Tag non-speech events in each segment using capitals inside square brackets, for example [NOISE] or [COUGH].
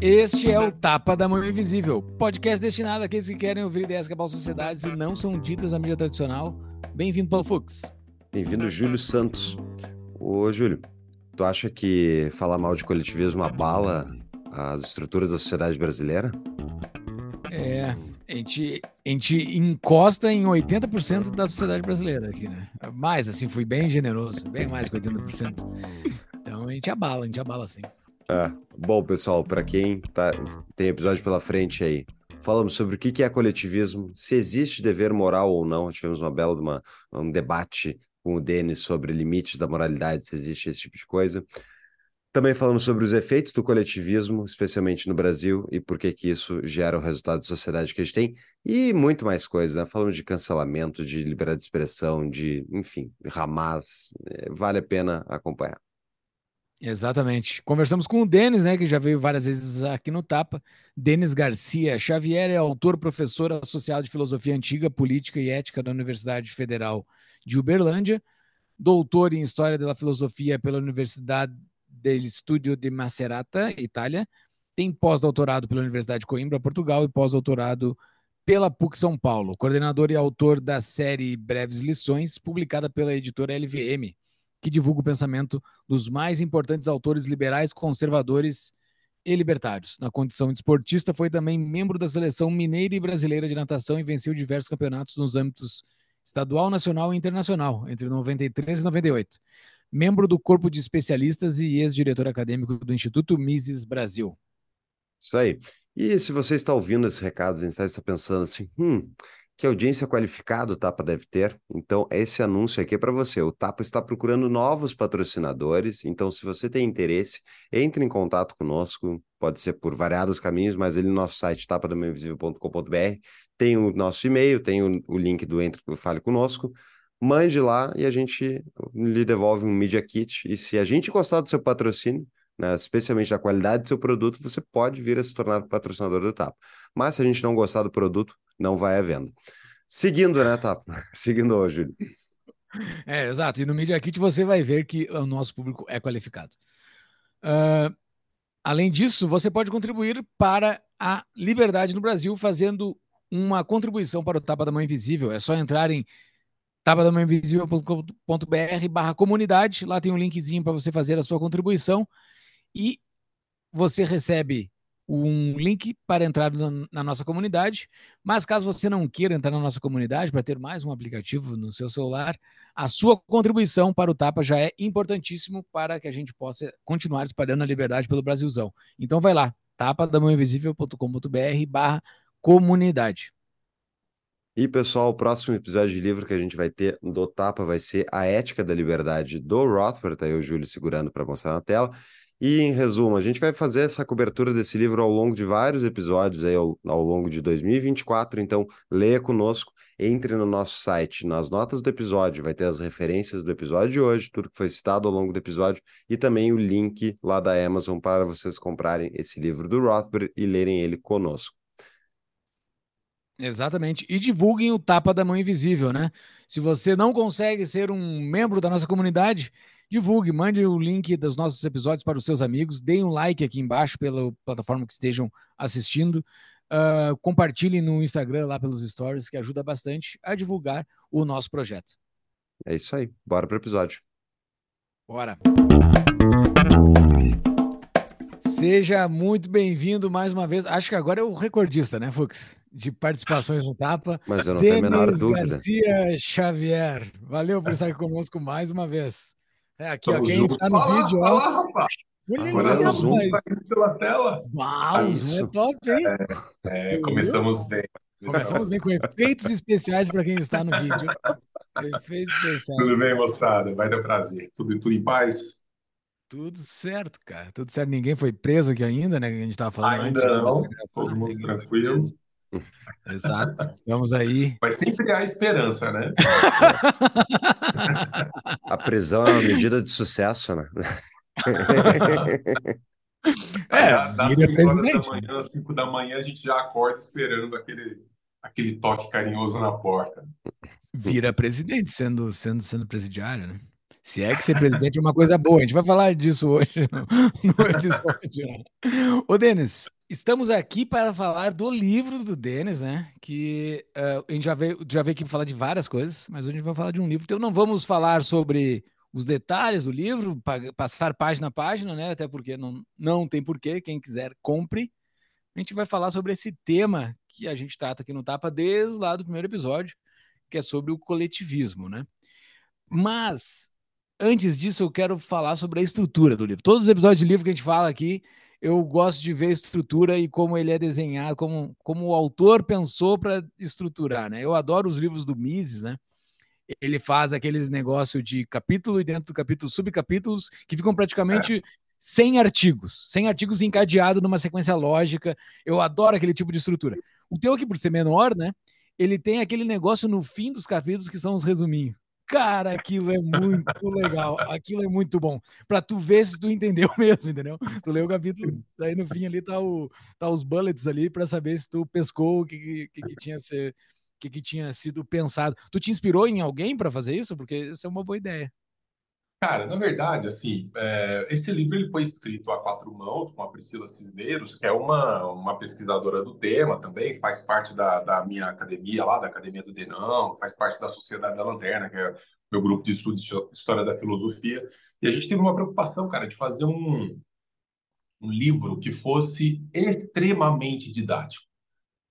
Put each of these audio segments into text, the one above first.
Este é o Tapa da Mão Invisível, podcast destinado àqueles que querem ouvir ideias que abalam sociedades e não são ditas na mídia tradicional. Bem-vindo, Paulo Fux. Bem-vindo, Júlio Santos. Ô, Júlio, tu acha que falar mal de coletivismo abala as estruturas da sociedade brasileira? É, a gente, a gente encosta em 80% da sociedade brasileira aqui, né? Mais, assim, fui bem generoso, bem mais que 80%. A gente abala, gente abala sim. É. Bom, pessoal, para quem tá, tem episódio pela frente aí, falamos sobre o que é coletivismo, se existe dever moral ou não. Tivemos uma bela uma, um debate com o Denis sobre limites da moralidade, se existe esse tipo de coisa. Também falamos sobre os efeitos do coletivismo, especialmente no Brasil, e por que que isso gera o resultado de sociedade que a gente tem, e muito mais coisas, né? Falamos de cancelamento, de liberdade de expressão, de, enfim, Hamas, é, vale a pena acompanhar. Exatamente. Conversamos com o Denis, né, que já veio várias vezes aqui no Tapa. Denis Garcia Xavier é autor, professor associado de Filosofia Antiga, Política e Ética da Universidade Federal de Uberlândia, doutor em História da Filosofia pela Universidade del Studio de Macerata, Itália, tem pós-doutorado pela Universidade de Coimbra, Portugal, e pós-doutorado pela PUC São Paulo, coordenador e autor da série Breves Lições, publicada pela editora LVM que divulga o pensamento dos mais importantes autores liberais, conservadores e libertários. Na condição de esportista, foi também membro da seleção mineira e brasileira de natação e venceu diversos campeonatos nos âmbitos estadual, nacional e internacional, entre 93 e 98. Membro do corpo de especialistas e ex-diretor acadêmico do Instituto Mises Brasil. Isso aí. E se você está ouvindo esses recados, está pensando assim, hum, que audiência qualificada o Tapa deve ter. Então, esse anúncio aqui é para você. O Tapa está procurando novos patrocinadores. Então, se você tem interesse, entre em contato conosco. Pode ser por variados caminhos, mas ele no nosso site tapadamainvisível.com.br tem o nosso e-mail, tem o, o link do Entre Fale Conosco. Mande lá e a gente lhe devolve um Media Kit. E se a gente gostar do seu patrocínio, né, especialmente da qualidade do seu produto, você pode vir a se tornar patrocinador do Tapa. Mas se a gente não gostar do produto, não vai à venda. Seguindo, né, Tapa? [LAUGHS] Seguindo hoje, Júlio. É, exato. E no Media Kit você vai ver que o nosso público é qualificado. Uh, além disso, você pode contribuir para a liberdade no Brasil fazendo uma contribuição para o Tapa da Mãe Invisível. É só entrar em tapadamainvisível.com.br barra comunidade. Lá tem um linkzinho para você fazer a sua contribuição e você recebe um link para entrar na nossa comunidade. Mas caso você não queira entrar na nossa comunidade para ter mais um aplicativo no seu celular, a sua contribuição para o Tapa já é importantíssimo para que a gente possa continuar espalhando a liberdade pelo Brasilzão. Então vai lá, tapadamãoinvisível.com.br barra comunidade. E pessoal, o próximo episódio de livro que a gente vai ter do Tapa vai ser A Ética da Liberdade do Rothbard, tá aí o Júlio segurando para mostrar na tela. E, em resumo, a gente vai fazer essa cobertura desse livro ao longo de vários episódios aí ao, ao longo de 2024, então leia conosco, entre no nosso site, nas notas do episódio, vai ter as referências do episódio de hoje, tudo que foi citado ao longo do episódio, e também o link lá da Amazon para vocês comprarem esse livro do Rothbard e lerem ele conosco. Exatamente. E divulguem o Tapa da Mão Invisível, né? Se você não consegue ser um membro da nossa comunidade, divulgue, mande o link dos nossos episódios para os seus amigos, deem um like aqui embaixo pela plataforma que estejam assistindo, uh, compartilhem no Instagram lá pelos stories, que ajuda bastante a divulgar o nosso projeto. É isso aí, bora para o episódio. Bora. Seja muito bem-vindo mais uma vez. Acho que agora é o recordista, né, Fux? De participações no Tapa. Mas eu não Denis tenho a menor dúvida. Garcia Xavier. Valeu por estar aqui conosco mais uma vez. É, aqui, ó, quem está no fala, vídeo, fala, ó. rapaz. Olha Agora aí, o Zoom está aqui pela tela. Uau, o Zoom é top, hein? É, é, começamos bem. Começamos bem com efeitos especiais para quem está no vídeo. Efeitos especiais. Tudo bem, moçada? Vai dar prazer. Tudo, tudo em paz? Tudo certo, cara. Tudo certo. Ninguém foi preso aqui ainda, né? Que a gente estava falando ainda antes. Não. Todo mundo tranquilo. Exato, estamos aí. Mas sempre há esperança, né? [LAUGHS] A prisão é uma medida de sucesso, né? [LAUGHS] É, das 5 horas da manhã, às 5 da manhã, a gente já acorda esperando aquele, aquele toque carinhoso na porta. Vira presidente, sendo, sendo, sendo presidiário, né? Se é que ser presidente é uma coisa boa, a gente vai falar disso hoje [LAUGHS] no, no episódio. Né? Ô, Denis, estamos aqui para falar do livro do Denis, né? Que uh, a gente já veio, já veio aqui para falar de várias coisas, mas hoje a gente vai falar de um livro. Então não vamos falar sobre os detalhes do livro, passar página a página, né? Até porque não, não tem porquê, quem quiser compre. A gente vai falar sobre esse tema que a gente trata aqui no Tapa desde lá do primeiro episódio, que é sobre o coletivismo, né? Mas antes disso, eu quero falar sobre a estrutura do livro. Todos os episódios de livro que a gente fala aqui, eu gosto de ver a estrutura e como ele é desenhado, como, como o autor pensou para estruturar, né? Eu adoro os livros do Mises, né? Ele faz aqueles negócio de capítulo e dentro do capítulo subcapítulos que ficam praticamente é. 100 artigos, 100 artigos encadeados numa sequência lógica. Eu adoro aquele tipo de estrutura. O teu aqui, por ser menor, né? Ele tem aquele negócio no fim dos capítulos que são os resuminhos. Cara, aquilo é muito legal. Aquilo é muito bom. Para tu ver se tu entendeu [LAUGHS] mesmo, entendeu? Tu leu o capítulo, aí no fim ali tá, o, tá os bullets ali para saber se tu pescou o que, que, que tinha ser, que, que tinha sido pensado. Tu te inspirou em alguém para fazer isso? Porque isso é uma boa ideia. Cara, na verdade, assim, é, esse livro ele foi escrito a quatro mãos com a Priscila Cisneros, que é uma, uma pesquisadora do tema também, faz parte da, da minha academia lá, da Academia do Denão, faz parte da Sociedade da Lanterna, que é meu grupo de estudos de História da Filosofia. E a gente teve uma preocupação, cara, de fazer um, um livro que fosse extremamente didático.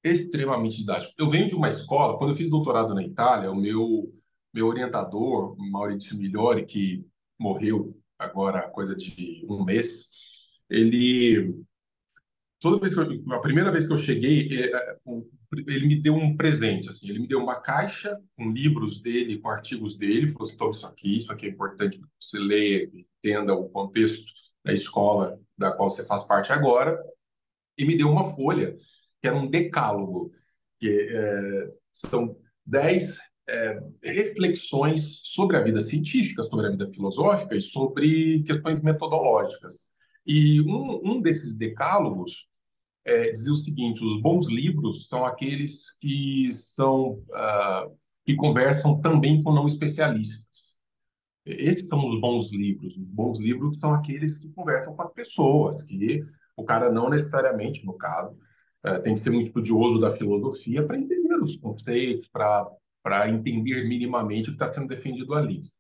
Extremamente didático. Eu venho de uma escola, quando eu fiz doutorado na Itália, o meu, meu orientador, Maurício Migliori, que morreu agora coisa de um mês, ele toda vez que eu, a primeira vez que eu cheguei, é, é, ele me deu um presente, assim, ele me deu uma caixa com livros dele, com artigos dele, falou assim, isso aqui, isso aqui é importante para você ler, entenda o contexto da escola da qual você faz parte agora, e me deu uma folha que era um decálogo, que é, são dez é, reflexões sobre a vida científica, sobre a vida filosófica e sobre questões metodológicas. E um, um desses decálogos é, dizia o seguinte: os bons livros são aqueles que são uh, que conversam também com não especialistas. Esses são os bons livros. Os bons livros são aqueles que conversam com as pessoas, que o cara não necessariamente, no caso, uh, tem que ser muito estudioso da filosofia para entender os conceitos, para para entender minimamente o que está sendo defendido ali.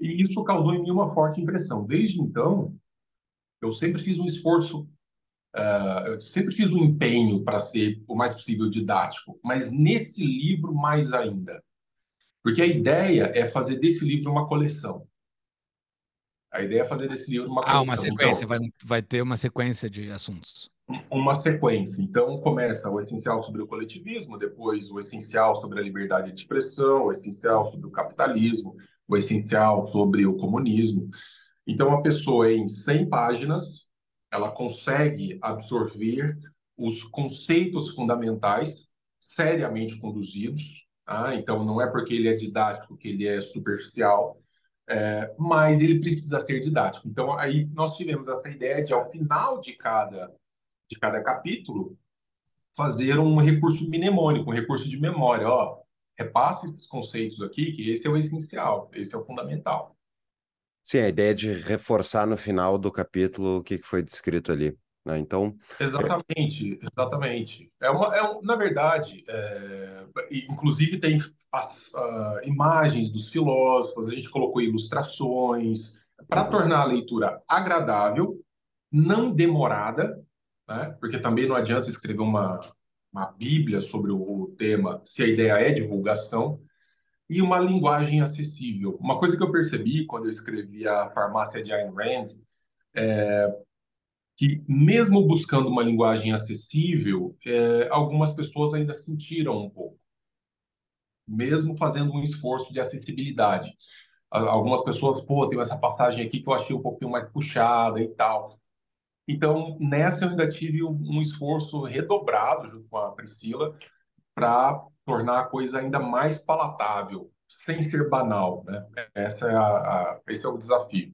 E isso causou em mim uma forte impressão. Desde então, eu sempre fiz um esforço, uh, eu sempre fiz um empenho para ser o mais possível didático, mas nesse livro mais ainda. Porque a ideia é fazer desse livro uma coleção. A ideia é fazer desse livro uma coleção. Ah, uma sequência, então, vai, vai ter uma sequência de assuntos uma sequência. Então, começa o essencial sobre o coletivismo, depois o essencial sobre a liberdade de expressão, o essencial sobre o capitalismo, o essencial sobre o comunismo. Então, a pessoa, em 100 páginas, ela consegue absorver os conceitos fundamentais seriamente conduzidos. Tá? Então, não é porque ele é didático que ele é superficial, é, mas ele precisa ser didático. Então, aí nós tivemos essa ideia de, ao final de cada de cada capítulo, fazer um recurso mnemônico, um recurso de memória. Ó, repasse esses conceitos aqui, que esse é o essencial, esse é o fundamental. Sim, a ideia de reforçar no final do capítulo o que foi descrito ali. Né? Então, exatamente, é... exatamente. É uma, é na verdade, é, inclusive tem as uh, imagens dos filósofos, a gente colocou ilustrações para tornar a leitura agradável, não demorada né? porque também não adianta escrever uma, uma Bíblia sobre o, tema se a ideia é divulgação, e uma linguagem acessível. Uma coisa que eu percebi quando eu escrevi a Farmácia de Ayn Rand é que, mesmo buscando uma linguagem acessível, é, algumas pessoas ainda sentiram um pouco, mesmo fazendo um esforço de acessibilidade. Algumas pessoas, pô, tem essa passagem aqui que eu achei um pouquinho mais puxada e tal. Então, nessa eu ainda tive um esforço redobrado junto com a Priscila para tornar a coisa ainda mais palatável, sem ser banal, né? Essa é a, a esse é o desafio.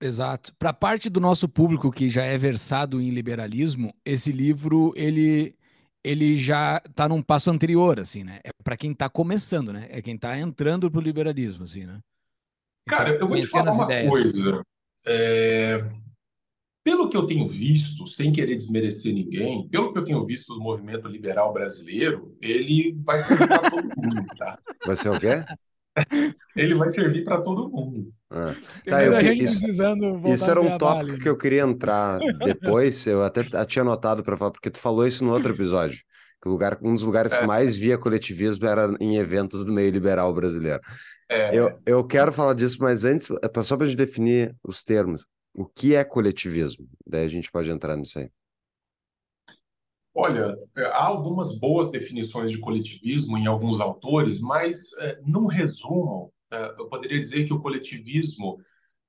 Exato. Para parte do nosso público que já é versado em liberalismo, esse livro ele ele já está num passo anterior, assim, né? É para quem está começando, né? É quem está entrando para o liberalismo, assim, né? Cara, eu vou te falar uma ideias. coisa. É... Pelo que eu tenho visto, sem querer desmerecer ninguém, pelo que eu tenho visto do movimento liberal brasileiro, ele vai servir para todo [LAUGHS] mundo, tá? Vai ser o quê? Ele vai servir para todo mundo. Ah. Tá, eu, isso, isso era um tópico ali. que eu queria entrar depois. Eu até tinha anotado para falar, porque tu falou isso no outro episódio. Que lugar, um dos lugares é. que mais via coletivismo era em eventos do meio liberal brasileiro. É. Eu, eu quero falar disso, mas antes, é só para a gente definir os termos. O que é coletivismo? Daí a gente pode entrar nisso aí. Olha, é, há algumas boas definições de coletivismo em alguns autores, mas, é, num resumo, é, eu poderia dizer que o coletivismo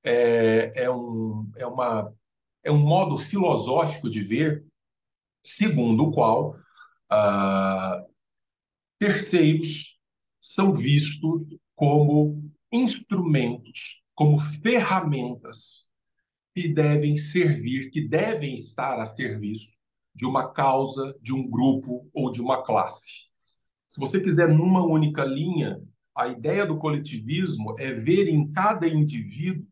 é, é, um, é, uma, é um modo filosófico de ver, segundo o qual ah, terceiros são vistos como instrumentos, como ferramentas que devem servir, que devem estar a serviço de uma causa, de um grupo ou de uma classe. Se você quiser numa única linha, a ideia do coletivismo é ver em cada indivíduo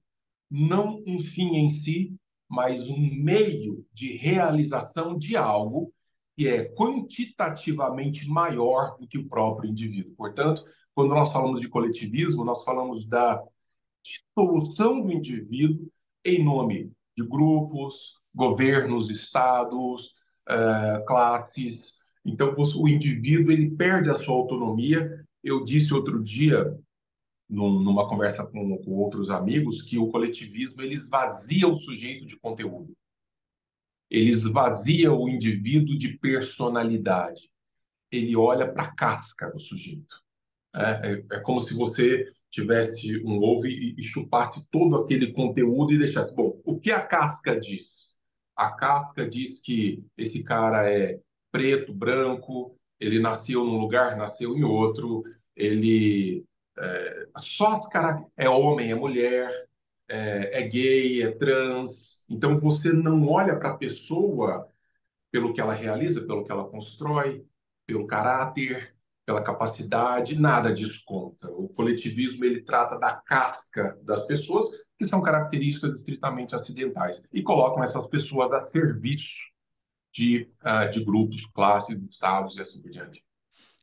não um fim em si, mas um meio de realização de algo que é quantitativamente maior do que o próprio indivíduo. Portanto, quando nós falamos de coletivismo, nós falamos da dissolução do indivíduo em nome de grupos, governos, estados, uh, classes. Então, o indivíduo ele perde a sua autonomia. Eu disse outro dia, numa conversa com, com outros amigos, que o coletivismo ele esvazia o sujeito de conteúdo. Ele esvazia o indivíduo de personalidade. Ele olha para a casca do sujeito. É, é, é, como se você tivesse um ovo e, e chupasse todo aquele conteúdo e deixasse. Bom, o que a casca diz? A casca diz que esse cara é preto, branco, ele nasceu num lugar, nasceu em outro, ele é, só é homem, é mulher, é, é gay, é trans. Então você não olha para a pessoa pelo que ela realiza, pelo que ela constrói, pelo caráter, pela capacidade, nada disso conta. O coletivismo ele trata da casca das pessoas, que são características estritamente acidentais, e colocam essas pessoas a serviço de, uh, de grupos, classes, estados e assim por diante.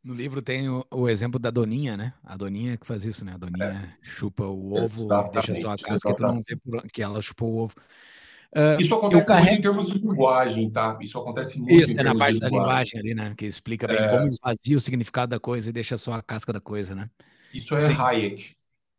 No livro tem o, o, exemplo da Doninha, né? A Doninha que faz isso, né? A Doninha é. chupa o ovo e deixa só a casca e tu não vê por, que ela chupou o ovo. Uh, isso acontece carrego... muito em termos de linguagem, tá? Isso acontece muito Isso, é na parte da linguagem ali, né? Que explica bem é... como esvazia o significado da coisa e deixa só a casca da coisa, né? Isso é Sim. Hayek.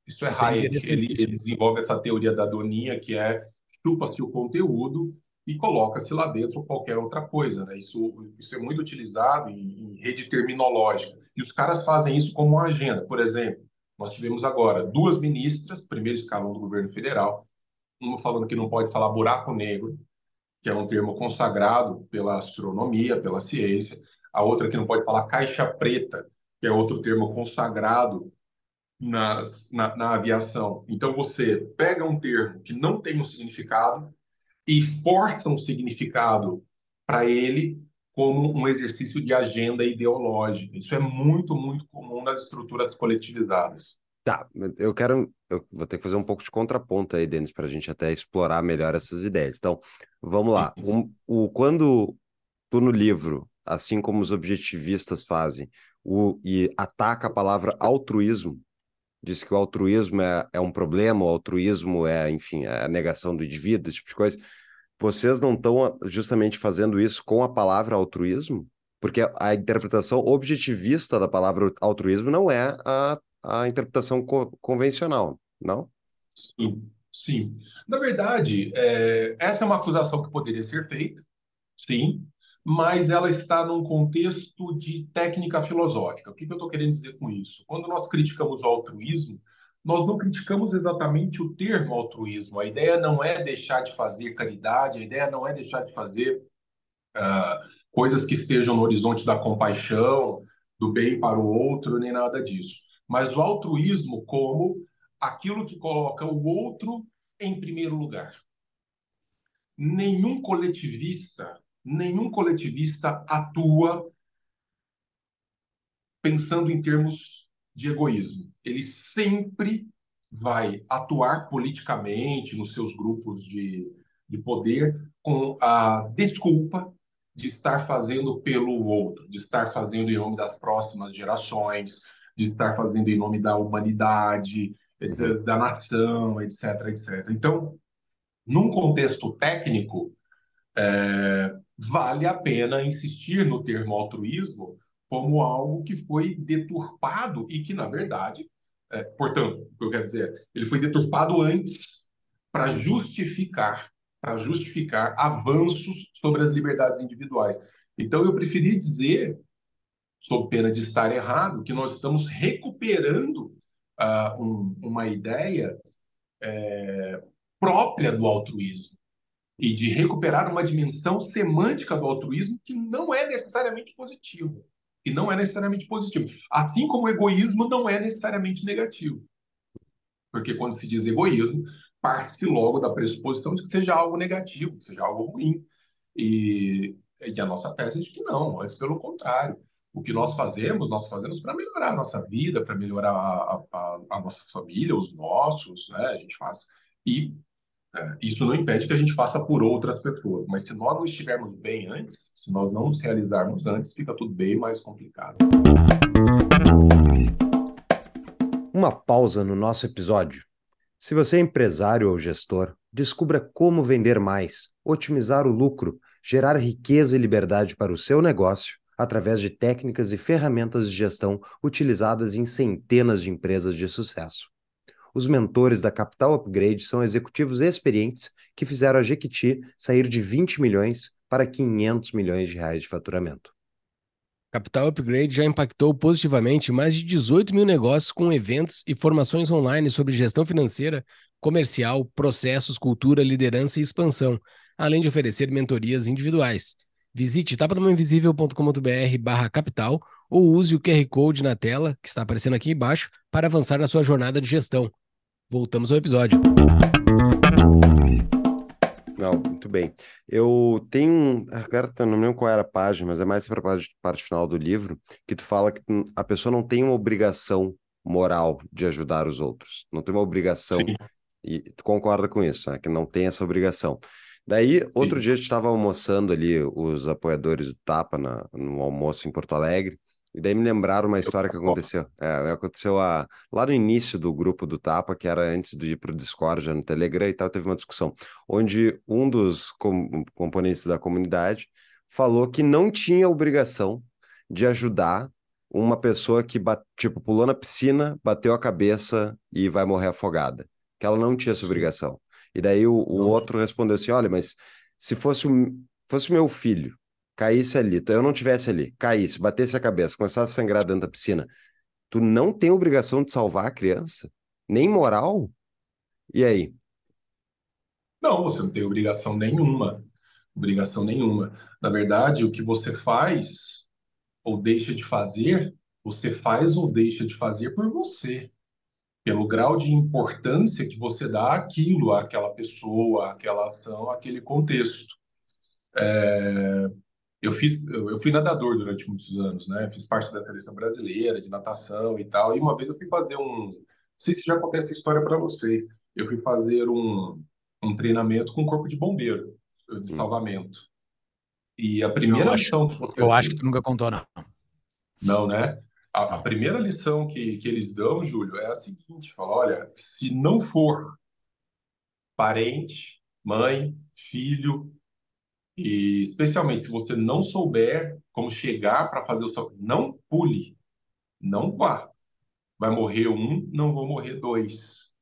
Isso é Sim, Hayek. Ele, ele, desenvolve essa teoria da doninha, que é chupa-se o conteúdo e coloca-se lá dentro qualquer outra coisa, né? Isso, isso é muito utilizado em, em rede terminológica. E os caras fazem isso como uma agenda. Por exemplo, nós tivemos agora duas ministras, primeiro escalão do governo federal, uma falando que não pode falar buraco negro, que é um termo consagrado pela astronomia, pela ciência, a outra que não pode falar caixa preta, que é outro termo consagrado nas, na, na aviação. Então você pega um termo que não tem um significado e força um significado para ele como um exercício de agenda ideológica. Isso é muito, muito comum nas estruturas coletivizadas. Tá, eu quero. Eu vou ter que fazer um pouco de contraponto aí, Denis, para a gente até explorar melhor essas ideias. Então, vamos lá. Um, o, quando tu no livro, assim como os objetivistas fazem, o, e ataca a palavra altruísmo, diz que o altruísmo é, é um problema, o altruísmo é, enfim, é a negação do indivíduo, esse tipo de coisa. Vocês não estão justamente fazendo isso com a palavra altruísmo? Porque a interpretação objetivista da palavra altruísmo não é a a interpretação co convencional, não? Sim, sim. Na verdade, é, essa é uma acusação que poderia ser feita, sim, mas ela está num contexto de técnica filosófica. O que, que eu estou querendo dizer com isso? Quando nós criticamos o altruísmo, nós não criticamos exatamente o termo altruísmo. A ideia não é deixar de fazer caridade, a ideia não é deixar de fazer uh, coisas que estejam no horizonte da compaixão, do bem para o outro, nem nada disso mas o altruísmo como aquilo que coloca o outro em primeiro lugar. Nenhum coletivista, nenhum coletivista atua pensando em termos de egoísmo. Ele sempre vai atuar politicamente nos seus grupos de, de poder com a desculpa de estar fazendo pelo outro, de estar fazendo em nome das próximas gerações, de estar fazendo em nome da humanidade, etc, da nação, etc, etc. Então, num contexto técnico, é, vale a pena insistir no termo altruísmo como algo que foi deturpado e que, na verdade, é, portanto, o que eu quero dizer, ele foi deturpado antes para justificar, para justificar avanços sobre as liberdades individuais. Então, eu preferi dizer, sob pena de estar errado, que nós estamos recuperando uh, um, uma ideia é, própria do altruísmo e de recuperar uma dimensão semântica do altruísmo que não é necessariamente positiva. E não é necessariamente positivo. Assim como o egoísmo não é necessariamente negativo. Porque quando se diz egoísmo, parte-se logo da pressuposição de que seja algo negativo, que seja algo ruim. E, e a nossa tese é de que não, antes pelo contrário. O que nós fazemos, nós fazemos para melhorar a nossa vida, para melhorar a, a, a, nossa família, os nossos, né? A gente faz. E é, isso não impede que a gente faça por outras pessoas, mas se nós não estivermos bem antes, se nós não nos realizarmos antes, fica tudo bem mais complicado. Uma pausa no nosso episódio. Se você é empresário ou gestor, descubra como vender mais, otimizar o lucro, gerar riqueza e liberdade para o seu negócio através de técnicas e ferramentas de gestão utilizadas em centenas de empresas de sucesso. Os mentores da Capital Upgrade são executivos experientes que fizeram a Jequiti sair de 20 milhões para 500 milhões de reais de faturamento. Capital Upgrade já impactou positivamente mais de 18 mil negócios com eventos e formações online sobre gestão financeira, comercial, processos, cultura, liderança e expansão, além de oferecer mentorias individuais. Visite tapadamainvisível.com.br barra capital ou use o QR Code na tela, que está aparecendo aqui embaixo, para avançar na sua jornada de gestão. Voltamos ao episódio. Não, muito bem. Eu tenho. Agora não lembro qual era a página, mas é mais para a parte, parte final do livro, que tu fala que a pessoa não tem uma obrigação moral de ajudar os outros. Não tem uma obrigação. Sim. E tu concorda com isso, né? Que não tem essa obrigação. Daí, outro Sim. dia, a gente estava almoçando ali, os apoiadores do Tapa, na, no almoço em Porto Alegre, e daí me lembraram uma história que aconteceu. É, aconteceu a, lá no início do grupo do Tapa, que era antes de ir para o Discord, já no Telegram e tal, teve uma discussão, onde um dos com, componentes da comunidade falou que não tinha obrigação de ajudar uma pessoa que, tipo, pulou na piscina, bateu a cabeça e vai morrer afogada. Que ela não tinha essa obrigação. E daí o, o outro respondeu assim: olha, mas se fosse o, fosse meu filho caísse ali, eu não tivesse ali, caísse, batesse a cabeça, começasse a sangrar dentro da piscina, tu não tem obrigação de salvar a criança? Nem moral? E aí? Não, você não tem obrigação nenhuma. Obrigação nenhuma. Na verdade, o que você faz ou deixa de fazer, você faz ou deixa de fazer por você. Pelo grau de importância que você dá àquilo, àquela pessoa, àquela ação, àquele contexto. É, eu fiz, eu fui nadador durante muitos anos, né? Fiz parte da seleção brasileira de natação e tal. E uma vez eu fui fazer um, não sei se já contei essa história para vocês. Eu fui fazer um, um treinamento com um corpo de bombeiro de hum. salvamento. E a primeira lição que você eu acho que tu nunca contou não. Não, né? A, a, primeira lição que, que eles dão, Júlio, é a seguinte: fala, olha, se não for parente, mãe, filho, e especialmente se você não souber como chegar para fazer o seu. Não pule. Não vá. Vai morrer um, não vão morrer dois.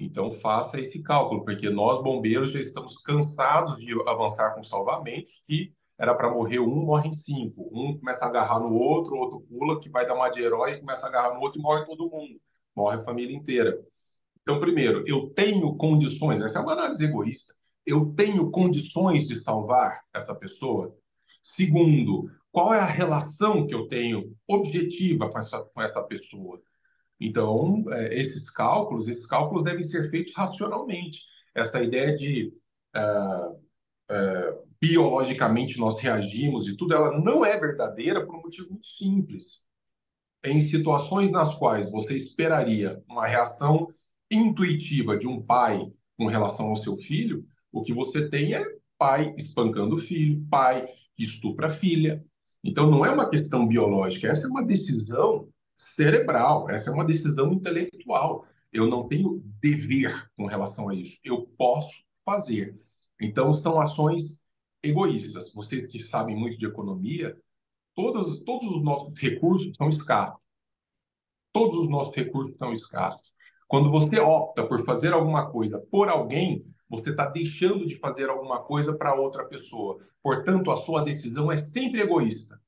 Então faça esse cálculo, porque nós, bombeiros, já estamos cansados de avançar com salvamentos que era para morrer um, morrem cinco. Um começa a agarrar no outro, o outro pula, que vai dar uma de herói, começa a agarrar no outro e morre todo mundo. Morre a família inteira. Então, primeiro, eu tenho condições, essa é uma análise egoísta eu tenho condições de salvar essa pessoa? Segundo, qual é a relação que eu tenho objetiva com essa, com essa pessoa? Então, é, esses cálculos, esses cálculos devem ser feitos racionalmente. Essa ideia de uh, uh, biologicamente nós reagimos e tudo, ela não é verdadeira por um motivo muito simples. Em situações nas quais você esperaria uma reação intuitiva de um pai com relação ao seu filho, o que você tem é pai espancando o filho, pai que estupra a filha. Então não é uma questão biológica, essa é uma decisão cerebral, essa é uma decisão intelectual. Eu não tenho dever com relação a isso, eu posso fazer. Então são ações egoístas. Vocês que sabem muito de economia, todos, todos os nossos recursos são escassos. Todos os nossos recursos são escassos. Quando você opta por fazer alguma coisa por alguém, você está deixando de fazer alguma coisa para outra pessoa. Portanto, a sua decisão é sempre egoísta.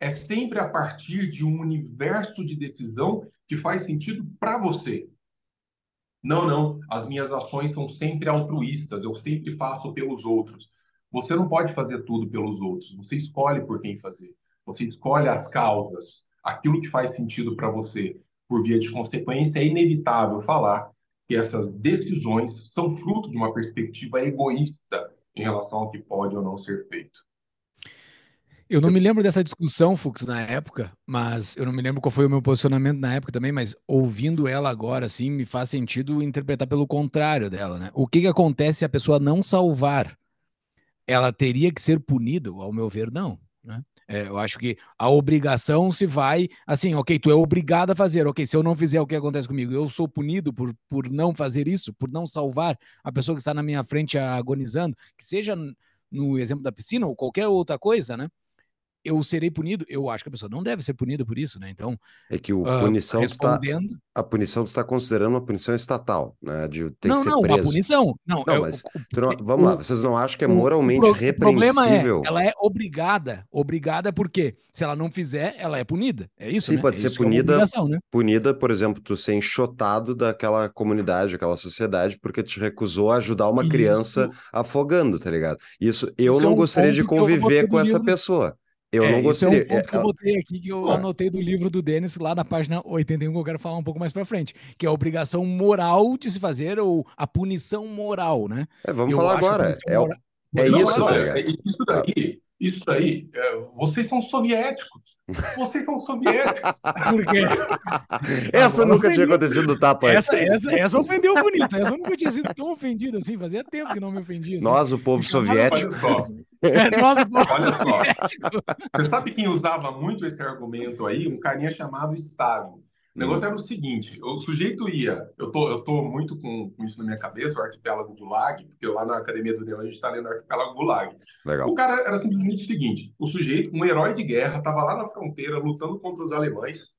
É sempre a partir de um universo de decisão que faz sentido para você. Não, não. As minhas ações são sempre altruístas. Eu sempre faço pelos outros. Você não pode fazer tudo pelos outros. Você escolhe por quem fazer. Você escolhe as causas, aquilo que faz sentido para você. Por via de consequência, é inevitável falar que essas decisões são fruto de uma perspectiva egoísta em relação ao que pode ou não ser feito. Eu não me lembro dessa discussão, Fux, na época, mas eu não me lembro qual foi o meu posicionamento na época também, mas ouvindo ela agora, assim, me faz sentido interpretar pelo contrário dela, né? O que, que acontece se a pessoa não salvar? Ela teria que ser punida? Ao meu ver, não, né? É, eu acho que a obrigação se vai assim, ok, tu é obrigado a fazer, ok, se eu não fizer o que acontece comigo, eu sou punido por, por não fazer isso, por não salvar a pessoa que está na minha frente agonizando, que seja no exemplo da piscina ou qualquer outra coisa, né? Eu serei punido. Eu acho que a pessoa não deve ser punida por isso, né? Então. É que o uh, punição respondendo... Tá, a punição está considerando uma punição estatal, né? De ter não, que ser não, preso. uma punição. Não, não é, mas não, vamos o, lá, vocês não acham que é moralmente o, repreensível? O problema é, ela é obrigada. Obrigada porque se ela não fizer, ela é punida. É isso, Sim, né? pode é ser punida, é né? punida, por exemplo, tu ser enxotado daquela comunidade, aquela sociedade, porque te recusou a ajudar uma isso. criança afogando, tá ligado? Isso eu isso não é um gostaria de conviver com essa pessoa. Eu é, não gostaria. é um ponto que eu botei aqui, que eu anotei do livro do Denis, lá na página 81, que eu quero falar um pouco mais para frente, que é a obrigação moral de se fazer, ou a punição moral, né? É, vamos eu falar agora. É, moral... é, isso, tá é isso daí isso daí, é, vocês são soviéticos. Vocês são soviéticos. [LAUGHS] Por quê? essa Agora nunca tinha acontecido no tapa. Essa, essa, essa ofendeu bonita. Essa nunca tinha sido tão ofendido assim. Fazia tempo que não me ofendia. Assim. Nós, o povo soviético. É, nós, Olha. Só. Você sabe quem usava muito esse argumento aí? Um carinha chamado Stalin. O negócio era o seguinte: o sujeito ia. Eu tô, eu tô muito com, com isso na minha cabeça, o arquipélago Gulag, porque lá na Academia do Leão a gente está lendo o arquipélago Gulag. Legal. O cara era simplesmente o seguinte: o sujeito, um herói de guerra, estava lá na fronteira lutando contra os alemães.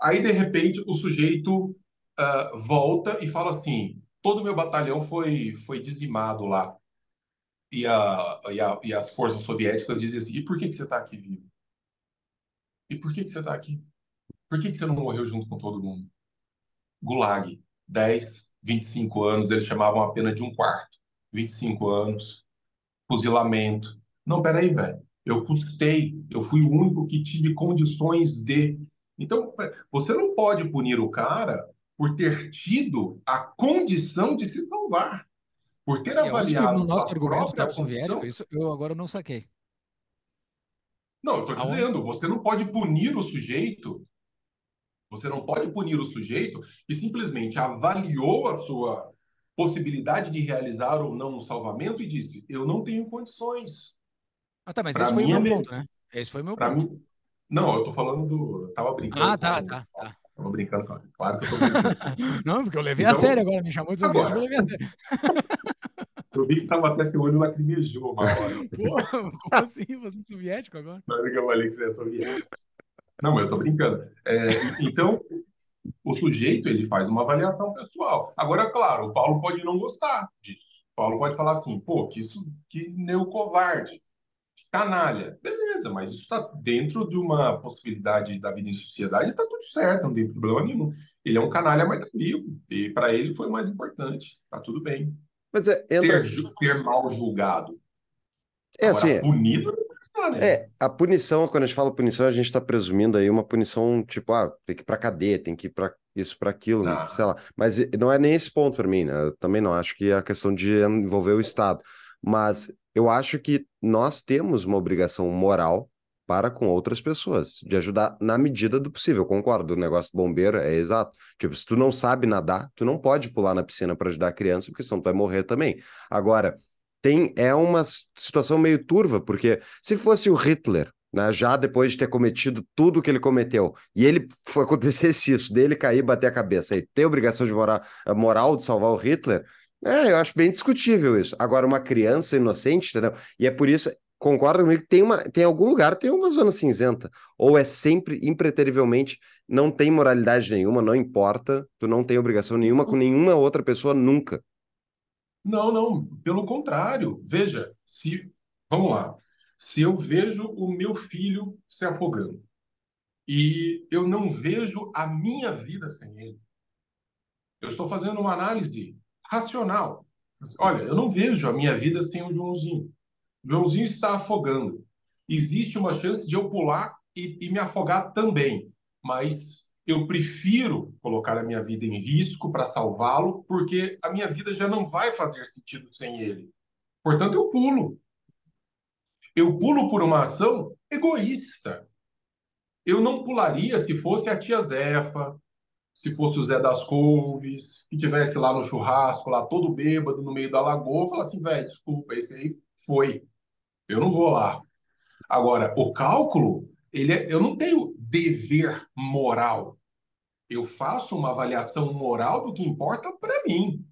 Aí, de repente, o sujeito uh, volta e fala assim: todo o meu batalhão foi, foi dizimado lá. E, a, e, a, e as forças soviéticas dizem assim: e por que, que você está aqui vivo? E por que, que você está aqui? Por que, que você não morreu junto com todo mundo? Gulag, 10, 25 anos, eles chamavam a pena de um quarto. 25 anos, fuzilamento. Não, peraí, velho. Eu custei, eu fui o único que tive condições de. Então, você não pode punir o cara por ter tido a condição de se salvar, por ter eu avaliado no nosso argumento tá soviético, isso eu agora não saquei. Não, eu estou dizendo, você não pode punir o sujeito você não pode punir o sujeito que simplesmente avaliou a sua possibilidade de realizar ou não um salvamento e disse: Eu não tenho condições. Ah, tá, mas pra esse foi o meu ponto, né? Esse foi o meu ponto. Mim... Não, eu tô falando do. Eu tava brincando. Ah, tá, tá, tá. Tava brincando com Claro que eu tô brincando. [LAUGHS] não, porque eu levei então... a sério agora, me chamou de soviético, eu levei a sério. [LAUGHS] Eu vi que tava até seu olho lacrimejou uma hora. [LAUGHS] Pô, como assim? Você é soviético agora? Na hora que eu falei que você é soviético. Não, eu estou brincando. É, então, o sujeito ele faz uma avaliação pessoal. Agora, claro, o Paulo pode não gostar disso. O Paulo pode falar assim, pô, que isso que neo covarde, que canalha. Beleza, mas isso está dentro de uma possibilidade da vida em sociedade, está tudo certo, não tem problema nenhum. Ele é um canalha, mas tá vivo. E para ele foi o mais importante. Tá tudo bem. Mas é, entra... ser, ser mal julgado. É Agora, assim. Punido né? É, a punição, quando a gente fala punição, a gente está presumindo aí uma punição tipo, ah, tem que ir para cadeia, tem que ir para isso, para aquilo, ah. sei lá. Mas não é nem esse ponto para mim, né? Eu também não acho que é a questão de envolver o Estado. Mas eu acho que nós temos uma obrigação moral para com outras pessoas, de ajudar na medida do possível. Concordo, o negócio do bombeiro é exato. Tipo, se tu não sabe nadar, tu não pode pular na piscina para ajudar a criança, porque senão tu vai morrer também. Agora, tem é uma situação meio turva, porque se fosse o Hitler, né, já depois de ter cometido tudo que ele cometeu, e ele [LAUGHS] foi acontecesse isso, dele cair, bater a cabeça, e ter obrigação de morar, a moral de salvar o Hitler, é, eu acho bem discutível isso. Agora, uma criança inocente, entendeu? E é por isso, concorda comigo que tem, uma, tem algum lugar, tem uma zona cinzenta. Ou é sempre, impreterivelmente, não tem moralidade nenhuma, não importa, tu não tem obrigação nenhuma com nenhuma outra pessoa nunca. Não, não, pelo contrário. Veja, se vamos lá, se eu vejo o meu filho se afogando e eu não vejo a minha vida sem ele, eu estou fazendo uma análise racional. Olha, eu não vejo a minha vida sem o Joãozinho. Joãozinho está afogando. Existe uma chance de eu pular e, e me afogar também, mas eu prefiro colocar a minha vida em risco para salvá-lo, porque a minha vida já não vai fazer sentido sem ele. Portanto, eu pulo. Eu pulo por uma ação egoísta. Eu não pularia se fosse a tia Zefa, se fosse o Zé das Couves, que tivesse lá no churrasco, lá todo bêbado no meio da lagoa, falar assim, velho, desculpa, esse aí foi. Eu não vou lá. Agora, o cálculo, ele é, eu não tenho dever moral. Eu faço uma avaliação moral do que importa para mim.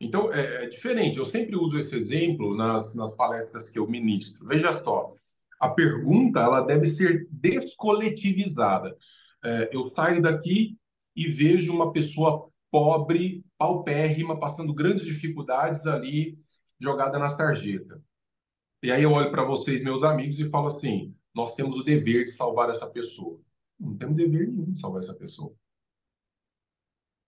Então, é, é, diferente. Eu sempre uso esse exemplo nas, nas palestras que eu ministro. Veja só, a pergunta ela deve ser descoletivizada. É, eu saio daqui e vejo uma pessoa pobre, paupérrima, passando grandes dificuldades ali, jogada na sarjeta. E aí eu olho para vocês, meus amigos, e falo assim: nós temos o dever de salvar essa pessoa. Não temos dever nenhum de salvar essa pessoa.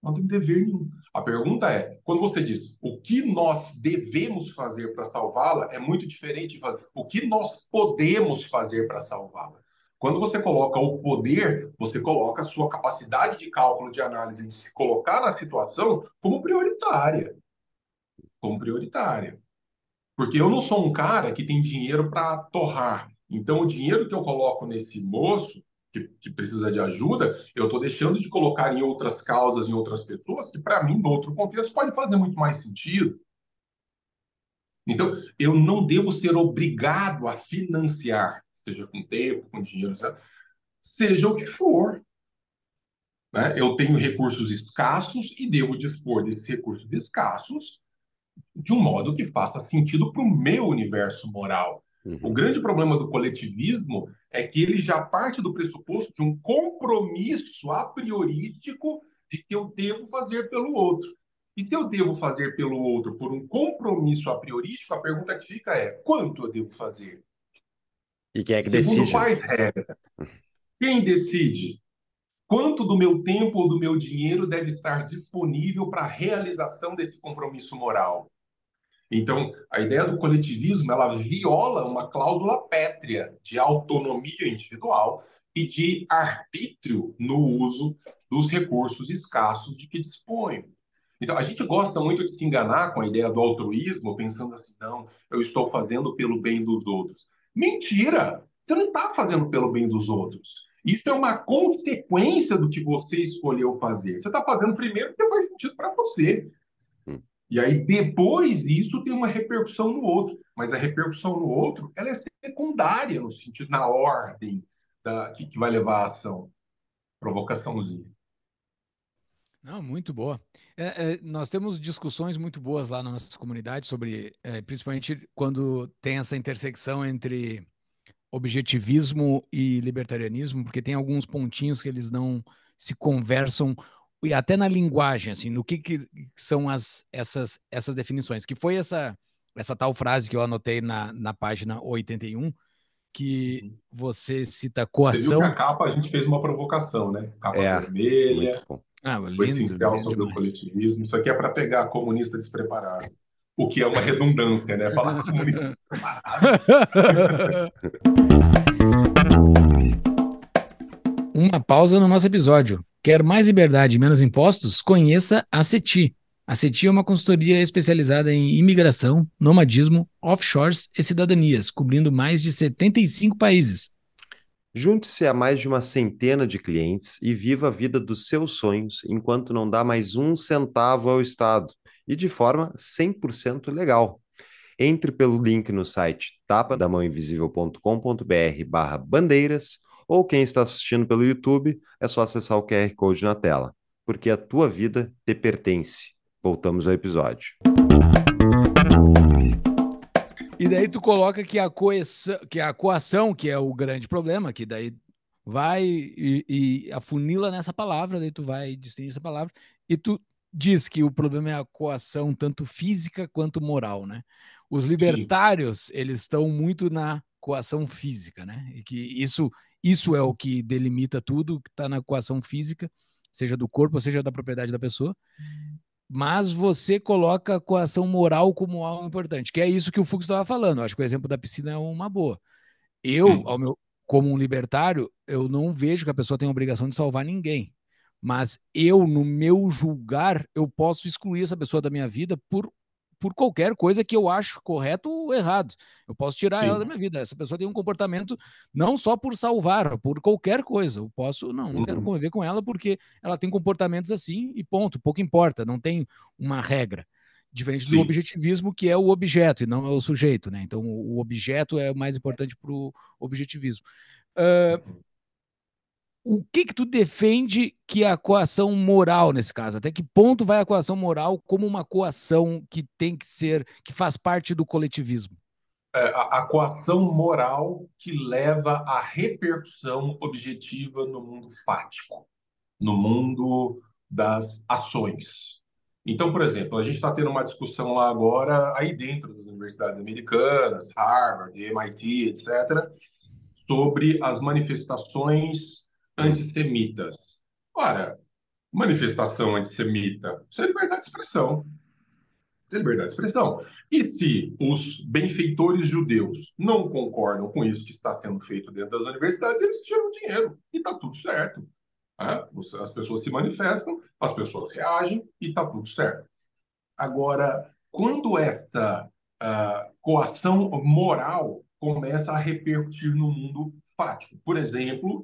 Não tem dever nenhum. A pergunta é: quando você diz o que nós devemos fazer para salvá-la, é muito diferente de o que nós podemos fazer para salvá-la. Quando você coloca o poder, você coloca a sua capacidade de cálculo, de análise, de se colocar na situação como prioritária. Como prioritária. Porque eu não sou um cara que tem dinheiro para torrar. Então, o dinheiro que eu coloco nesse moço, que, que precisa de ajuda, eu estou deixando de colocar em outras causas, em outras pessoas, que para mim, no outro contexto, pode fazer muito mais sentido. Então, eu não devo ser obrigado a financiar, seja com tempo, com dinheiro, seja o que for. Né? Eu tenho recursos escassos e devo dispor desses recursos escassos de um modo que faça sentido para o meu universo moral. Uhum. O grande problema do coletivismo é que ele já parte do pressuposto de um compromisso a priorístico de que eu devo fazer pelo outro. E se eu devo fazer pelo outro por um compromisso a priorístico, a pergunta que fica é: quanto eu devo fazer? E quem é que Segundo decide? quais regras? Quem decide? Quanto do meu tempo ou do meu dinheiro deve estar disponível para a realização desse compromisso moral? Então, a ideia do coletivismo, ela viola uma cláusula pétrea de autonomia individual e de arbítrio no uso dos recursos escassos de que dispõe. Então, a gente gosta muito de se enganar com a ideia do altruísmo, pensando assim, não, eu estou fazendo pelo bem dos outros. Mentira! Você não está fazendo pelo bem dos outros. Isso é uma consequência do que você escolheu fazer. Você está fazendo primeiro porque faz sentido para você. E aí, depois disso, tem uma repercussão no outro. Mas a repercussão no outro, ela é secundária, no sentido, na ordem da, que, que vai levar a ação. Provocaçãozinha. Não, muito boa. É, é, nós temos discussões muito boas lá na nossa comunidade sobre, é, principalmente quando tem essa intersecção entre objetivismo e libertarianismo, porque tem alguns pontinhos que eles não se conversam e até na linguagem, assim, no que, que são as, essas, essas definições, que foi essa, essa tal frase que eu anotei na, na página 81, que uhum. você cita coação. Você viu que a capa a gente fez uma provocação, né? Capa é, vermelha, ah, o essencial sobre demais. o coletivismo. Isso aqui é para pegar comunista despreparado. O que é uma redundância, né? Falar comunista despreparado. [LAUGHS] uma pausa no nosso episódio. Quer mais liberdade e menos impostos? Conheça a CETI. A CETI é uma consultoria especializada em imigração, nomadismo, offshores e cidadanias, cobrindo mais de 75 países. Junte-se a mais de uma centena de clientes e viva a vida dos seus sonhos enquanto não dá mais um centavo ao Estado e de forma 100% legal. Entre pelo link no site tapadamãoinvisível.com.br barra bandeiras ou quem está assistindo pelo YouTube é só acessar o QR Code na tela, porque a tua vida te pertence. Voltamos ao episódio. E daí tu coloca que a coação, que a coação, que é o grande problema, que daí vai e, e afunila nessa palavra, daí tu vai distinguir essa palavra, e tu diz que o problema é a coação tanto física quanto moral, né? Os libertários, Sim. eles estão muito na coação física, né? E que isso, isso é o que delimita tudo que está na coação física, seja do corpo, seja da propriedade da pessoa mas você coloca a coação moral como algo importante, que é isso que o Fux estava falando. acho que o exemplo da piscina é uma boa. Eu, ao meu, como um libertário, eu não vejo que a pessoa tem a obrigação de salvar ninguém. Mas eu, no meu julgar, eu posso excluir essa pessoa da minha vida por por qualquer coisa que eu acho correto ou errado. Eu posso tirar Sim. ela da minha vida. Essa pessoa tem um comportamento não só por salvar, por qualquer coisa. Eu posso, não, não uhum. quero conviver com ela porque ela tem comportamentos assim e ponto. Pouco importa, não tem uma regra. Diferente Sim. do objetivismo, que é o objeto e não é o sujeito, né? Então, o objeto é o mais importante para o objetivismo. Uh, o que que tu defende que é a coação moral nesse caso? Até que ponto vai a coação moral como uma coação que tem que ser, que faz parte do coletivismo? É, a, a coação moral que leva à repercussão objetiva no mundo fático, no mundo das ações. Então, por exemplo, a gente está tendo uma discussão lá agora, aí dentro das universidades americanas, Harvard, MIT, etc., sobre as manifestações antissemitas. Ora, manifestação antissemita, isso é liberdade de expressão. Isso é liberdade de expressão. E se os benfeitores judeus não concordam com isso que está sendo feito dentro das universidades, eles tiram dinheiro e está tudo certo. É? As pessoas se manifestam, as pessoas reagem e está tudo certo. Agora, quando essa uh, coação moral começa a repercutir no mundo fático, por exemplo,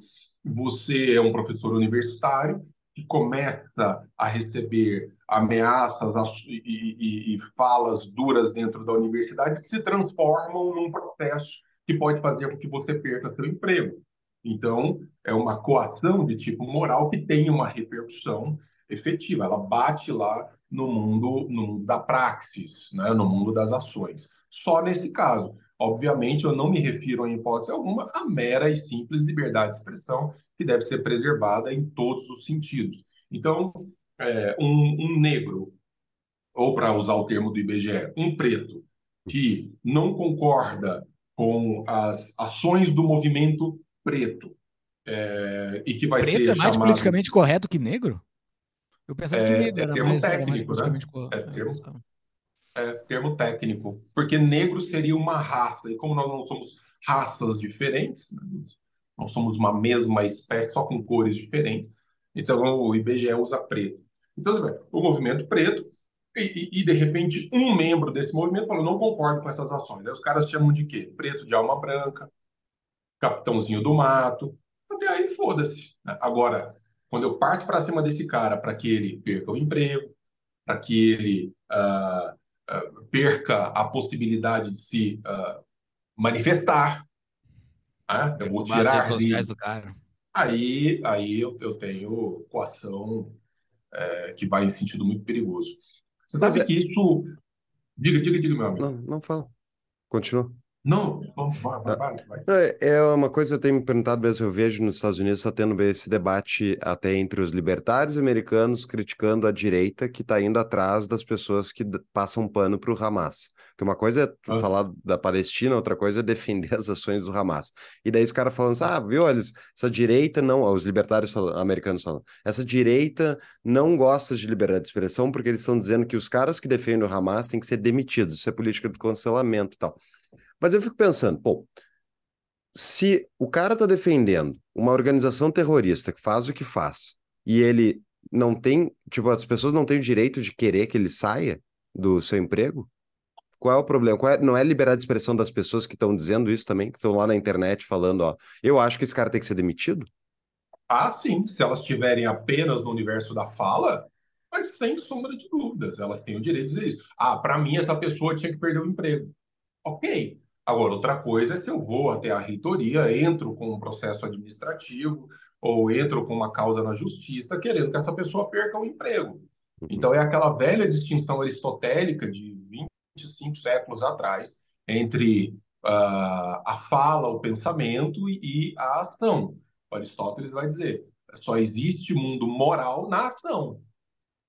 você é um professor universitário que começa a receber ameaças e, e, e, falas duras dentro da universidade que se transformam num processo que pode fazer com que você perca seu emprego. Então, é uma coação de tipo moral que tem uma repercussão efetiva. Ela bate lá no mundo, no mundo da praxis, né? no mundo das ações. Só nesse caso. Obviamente, eu não me refiro, em hipótese alguma, à mera e simples liberdade de expressão, que deve ser preservada em todos os sentidos. Então, é, um, um negro, ou para usar o termo do IBGE, um preto, que não concorda com as ações do movimento preto, é, e que vai preto ser é mais chamado... politicamente correto que negro? Eu pensava é, que negro é era, mais, técnico, era mais né? É termo, é, termo técnico, porque negro seria uma raça, e como nós não somos raças diferentes, né, nós somos uma mesma espécie, só com cores diferentes, então o IBGE usa preto. Então, você vê, o movimento preto, e, e, de repente um membro desse movimento falou, não concordo com essas ações. Aí os caras chamam de quê? Preto de alma branca, capitãozinho do mato, até aí foda-se. Né? Agora, quando eu parto para cima desse cara para que ele perca o emprego, para que ele uh, uh, perca a possibilidade de se uh, manifestar. Né? Eu vou tirar as sociais do cara. Aí, aí eu, eu tenho coação é, que vai em sentido muito perigoso. Você sabe é... que isso. Diga, diga, diga, meu amigo. Não, não fala. Continua. Não, vamos, vai, vai, vai, vai. É, é uma coisa que eu tenho me perguntado mesmo, eu vejo nos Estados Unidos está tendo esse debate até entre os libertários americanos criticando a direita que está indo atrás das pessoas que passam pano para o Hamas. Porque uma coisa é ah. falar da Palestina, outra coisa é defender [LAUGHS] as ações do Hamas. E daí os caras falando assim, ah, viu, olha, essa direita não, os libertários falam, americanos falam, essa direita não gosta de liberdade de expressão porque eles estão dizendo que os caras que defendem o Hamas têm que ser demitidos, isso é política de cancelamento e tal. Mas eu fico pensando, pô, se o cara tá defendendo uma organização terrorista que faz o que faz e ele não tem, tipo, as pessoas não têm o direito de querer que ele saia do seu emprego, Qual é o problema? É, não é liberdade de expressão das pessoas que estão dizendo isso também, que estão lá na internet falando, ó, eu acho que esse cara tem que ser demitido? Ah, sim. Se elas estiverem apenas no universo da fala, mas sem sombra de dúvidas, elas têm o direito de dizer isso. Ah, para mim, essa pessoa tinha que perder o emprego. Ok. Agora, outra coisa é se eu vou até a reitoria, entro com um processo administrativo ou entro com uma causa na justiça querendo que essa pessoa perca o emprego. Uhum. Então, é aquela velha distinção aristotélica de 25 séculos atrás entre uh, a fala, o pensamento e, e a ação. Aristóteles vai dizer: só existe mundo moral na ação.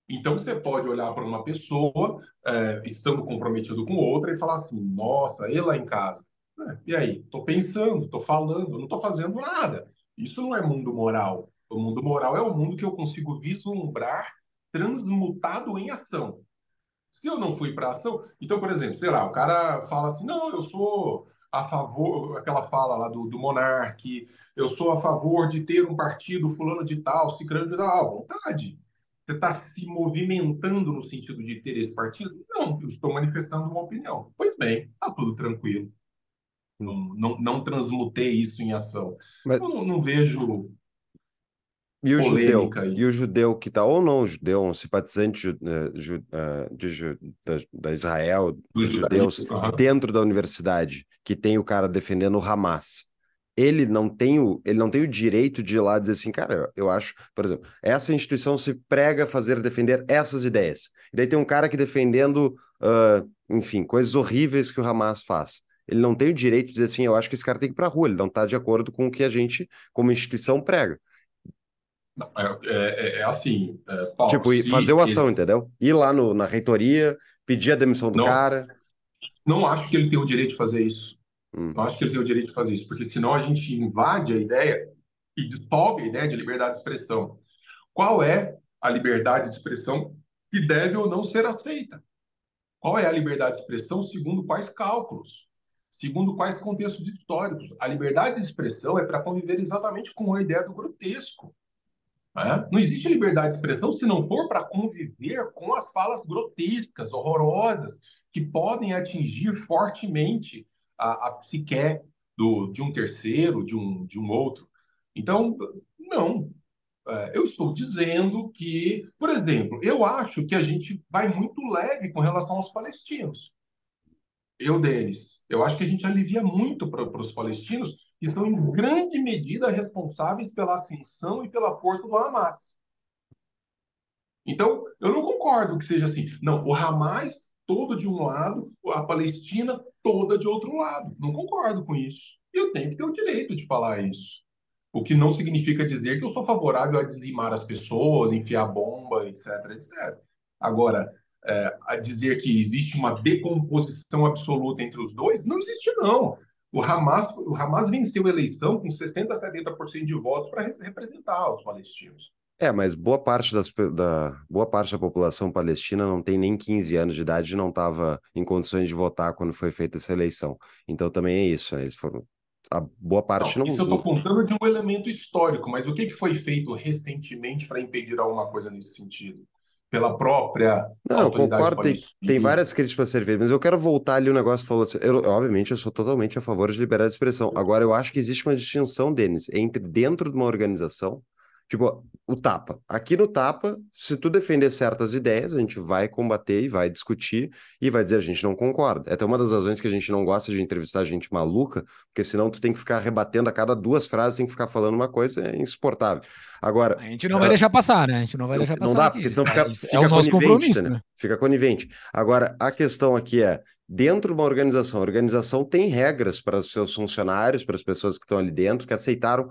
Então você pode olhar para uma pessoa, é, estando comprometido com outra, e falar assim: nossa, ele lá em casa. É, e aí? Estou pensando, estou falando, não estou fazendo nada. Isso não é mundo moral. O mundo moral é o mundo que eu consigo vislumbrar transmutado em ação. Se eu não fui para ação, então, por exemplo, sei lá, o cara fala assim: não, eu sou a favor, aquela fala lá do, do monarque, eu sou a favor de ter um partido fulano de tal, ciclano de tal, vontade. Você está se movimentando no sentido de ter esse partido? Não, eu estou manifestando uma opinião. Pois bem, está tudo tranquilo. Não, não, não transmutei isso em ação. Mas... Eu não, não vejo e o judeu, aí. e o judeu que está, ou não judeu, um simpatizante ju, uh, de, da, da, Israel, dos judeus, uhum. dentro da universidade, que tem o cara defendendo o Hamas, ele não tem o, ele não tem o direito de ir lá dizer assim, cara, eu acho, por exemplo, essa instituição se prega a fazer defender essas ideias. E daí tem um cara que defendendo, uh, enfim, coisas horríveis que o Hamas faz. Ele não tem o direito de dizer assim, eu acho que esse cara tem que ir para a rua, ele não está de acordo com o que a gente, como instituição, prega. É, é, é, assim, é, Paulo, Tipo, fazer o ação, ele... entendeu? Ir lá no, na reitoria, pedir a demissão do não, cara. Não acho que ele tem o direito de fazer isso. Hum. Não acho que ele tem o direito de fazer isso, porque senão a gente invade a ideia e dissolve a ideia de liberdade de expressão. Qual é a liberdade de expressão que deve ou não ser aceita? Qual é a liberdade de expressão segundo quais cálculos? Segundo quais contextos históricos? A liberdade de expressão é para conviver exatamente com a ideia do grotesco. Né? Não existe liberdade de expressão se não for para conviver com as falas grotescas, horrorosas, que podem atingir fortemente a, a psique do, de um terceiro, de um, de um outro. Então, não. É, eu estou dizendo que, por exemplo, eu acho que a gente vai muito leve com relação aos palestinos. Eu deles. Eu acho que a gente alivia muito para os palestinos, que são em grande medida responsáveis pela ascensão e pela força do Hamas. Então, eu não concordo que seja assim. Não, o Hamas todo de um lado, a Palestina toda de outro lado. Não concordo com isso. Eu tenho que ter o direito de falar isso. O que não significa dizer que eu sou favorável a dizimar as pessoas, enfiar bomba, etc, etc. Agora, é, a dizer que existe uma decomposição absoluta entre os dois, não existe não. O Hamas, o Hamas venceu a eleição com 60 a 70% de votos para representar os palestinos. É, mas boa parte, das, da, boa parte da população palestina não tem nem 15 anos de idade e não estava em condições de votar quando foi feita essa eleição. Então também é isso, né? Eles foram. A boa parte não. não isso eu estou contando de um elemento histórico, mas o que, que foi feito recentemente para impedir alguma coisa nesse sentido? Pela própria. Não, concordo, tem, tem várias críticas para ser feitas, mas eu quero voltar ali o um negócio falou assim. Eu, obviamente, eu sou totalmente a favor de liberdade de expressão. Agora, eu acho que existe uma distinção, Denis, entre dentro de uma organização Tipo, o tapa. Aqui no tapa, se tu defender certas ideias, a gente vai combater e vai discutir e vai dizer a gente não concorda. É até uma das razões que a gente não gosta de entrevistar gente maluca, porque senão tu tem que ficar rebatendo a cada duas frases, tem que ficar falando uma coisa é insuportável. Agora, a gente não vai uh, deixar passar, né? A gente não vai deixar passar. Não dá, aqui. porque senão fica, é fica é o nosso compromisso, né? né? Fica conivente. Agora, a questão aqui é dentro de uma organização, a organização tem regras para os seus funcionários, para as pessoas que estão ali dentro, que aceitaram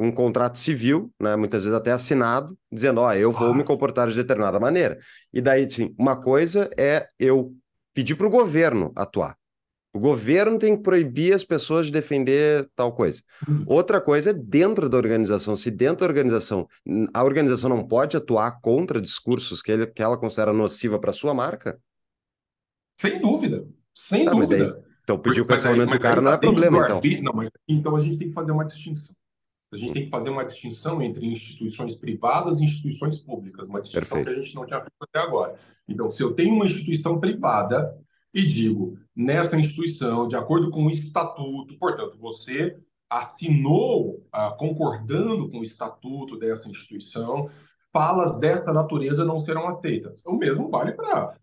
um contrato civil, né, muitas vezes até assinado, dizendo, ó, oh, eu vou ah. me comportar de determinada maneira. E daí, sim, uma coisa é eu pedir para o governo atuar. O governo tem que proibir as pessoas de defender tal coisa. Uhum. Outra coisa é dentro da organização. Se dentro da organização a organização não pode atuar contra discursos que, ele, que ela considera nociva para sua marca. Sem dúvida. Sem Sabe, dúvida. Daí, então pedir o cancelamento do cara não é problema. Então. Não, mas então a gente tem que fazer uma distinção. A gente tem que fazer uma distinção entre instituições privadas e instituições públicas, uma distinção Perfeito. que a gente não tinha feito até agora. Então, se eu tenho uma instituição privada e digo, nessa instituição, de acordo com o estatuto, portanto, você assinou, ah, concordando com o estatuto dessa instituição, falas dessa natureza não serão aceitas. O mesmo vale para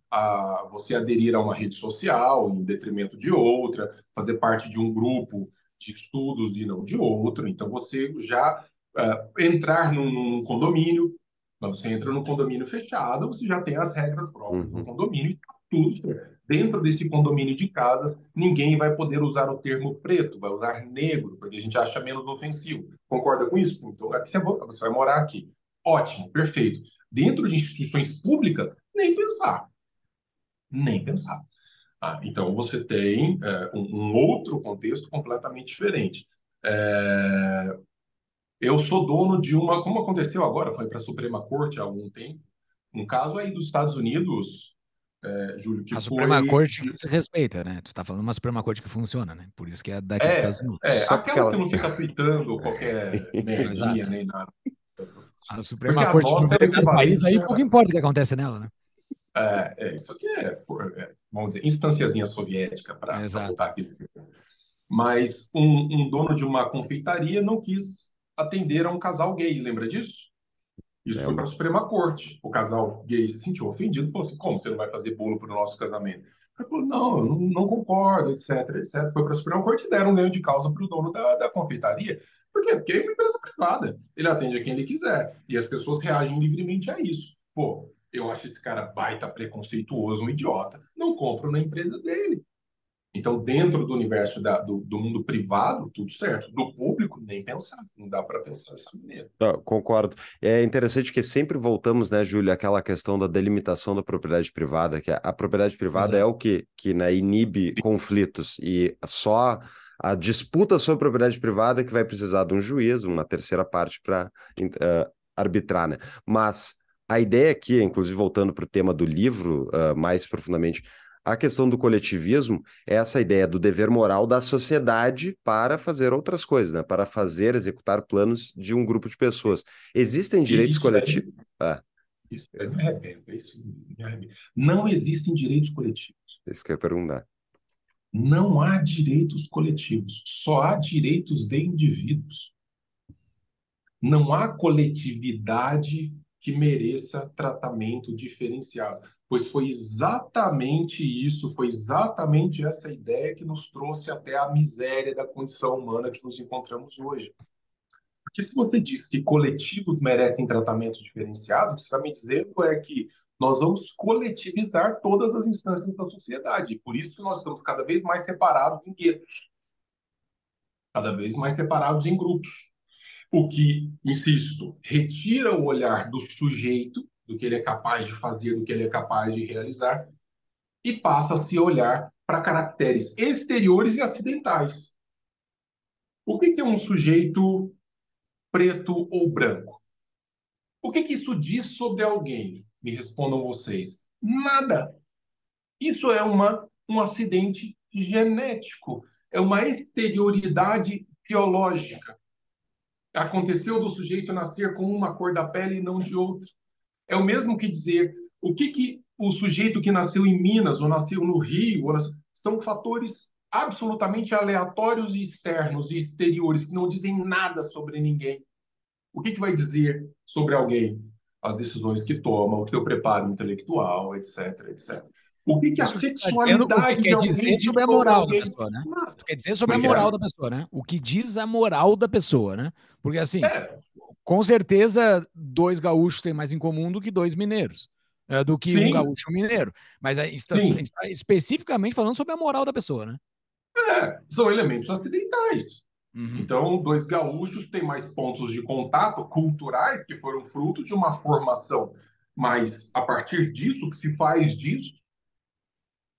você aderir a uma rede social em detrimento de outra, fazer parte de um grupo de estudos e não de outro. Então, você já uh, entrar num, num, condomínio, você entra num condomínio fechado, você já tem as regras próprias uhum. do condomínio e tá tudo certo. Dentro desse condomínio de casas, ninguém vai poder usar o termo preto, vai usar negro, porque a gente acha menos ofensivo. Concorda com isso? Então, aqui você vai morar aqui. Ótimo, perfeito. Dentro de instituições públicas, nem pensar. Nem pensar. Ah, então, você tem é, um, um, outro contexto completamente diferente. É, eu sou dono de uma, como aconteceu agora, foi para a Suprema Corte há algum tempo, um caso aí dos Estados Unidos, é, Júlio, que A Suprema foi... Corte que se respeita, né? Tu está falando uma Suprema Corte que funciona, né? Por isso que é daqui é, dos Estados Unidos. É, aquela ela... que não fica apitando qualquer [LAUGHS] merdinha nem nada. A Suprema Porque Corte a de um país aí pouco importa o que acontece nela, né? É, é, isso aqui é, é, vamos dizer, instanciazinha soviética para voltar aqui. Mas um, um, dono de uma confeitaria não quis atender a um casal gay, lembra disso? Isso é. foi para a Suprema Corte. O casal gay se sentiu ofendido e falou assim: como você não vai fazer bolo para o nosso casamento? Ele falou: não, eu não, não concordo, etc, etc. Foi para a Suprema Corte e deram um ganho de causa para o dono da, da confeitaria. Por quê? Porque é uma empresa privada. Ele atende a quem ele quiser. E as pessoas reagem livremente a isso. Pô, eu acho esse cara baita preconceituoso, um idiota. Não compro na empresa dele. Então, dentro do universo da, do, do, mundo privado, tudo certo. Do público, nem pensar. Não dá para pensar dessa maneira. Não, concordo. É interessante que sempre voltamos, né, Júlia, àquela questão da delimitação da propriedade privada, que a, a propriedade privada Exato. é o que, que né, inibe conflitos e só a disputa sobre propriedade privada que vai precisar de um juiz, uma terceira parte para uh, arbitrar, né? Mas a ideia aqui, inclusive voltando para o tema do livro uh, mais profundamente, a questão do coletivismo é essa ideia do dever moral da sociedade para fazer outras coisas, né? Para fazer, executar planos de um grupo de pessoas. Existem direitos coletivos. Ah. Isso me arrebenta, isso me. Não existem direitos coletivos. Isso que eu ia perguntar. Não há direitos coletivos, só há direitos de indivíduos. Não há coletividade que mereça tratamento diferenciado, pois foi exatamente isso, foi exatamente essa ideia que nos trouxe até a miséria da condição humana que nos encontramos hoje. Porque se você diz que coletivos merecem tratamento diferenciado, o que você está me dizendo é que nós vamos coletivizar todas as instâncias da sociedade. Por isso nós estamos cada vez mais separados em guetos, cada vez mais separados em grupos. O que, insisto, retira o olhar do sujeito, do que ele é capaz de fazer, do que ele é capaz de realizar, e passa a se olhar para caracteres exteriores e acidentais. O que é um sujeito preto ou branco? O que, que isso diz sobre alguém? Me respondam vocês. Nada. Isso é uma, um acidente genético, é uma exterioridade biológica. Aconteceu do sujeito nascer com uma cor da pele e não de outra. É o mesmo que dizer o que, que o sujeito que nasceu em Minas ou nasceu no Rio são fatores absolutamente aleatórios e externos e exteriores que não dizem nada sobre ninguém. O que, que vai dizer sobre alguém? as decisões que toma, o seu preparo intelectual, etc, etc. O que, que a sexualidade tá o que quer dizer sobre a moral da pessoa, né? quer dizer sobre a moral da pessoa, né? O que diz a moral da pessoa, né? Porque assim, é. com certeza, dois gaúchos têm mais em comum do que dois mineiros. É, do que Sim. um gaúcho mineiro. Mas a gente está especificamente falando sobre a moral da pessoa, né? É, são elementos acidentais. Uhum. Então, dois gaúchos têm mais pontos de contato culturais que foram fruto de uma formação. Mas, a partir disso, o que se faz disso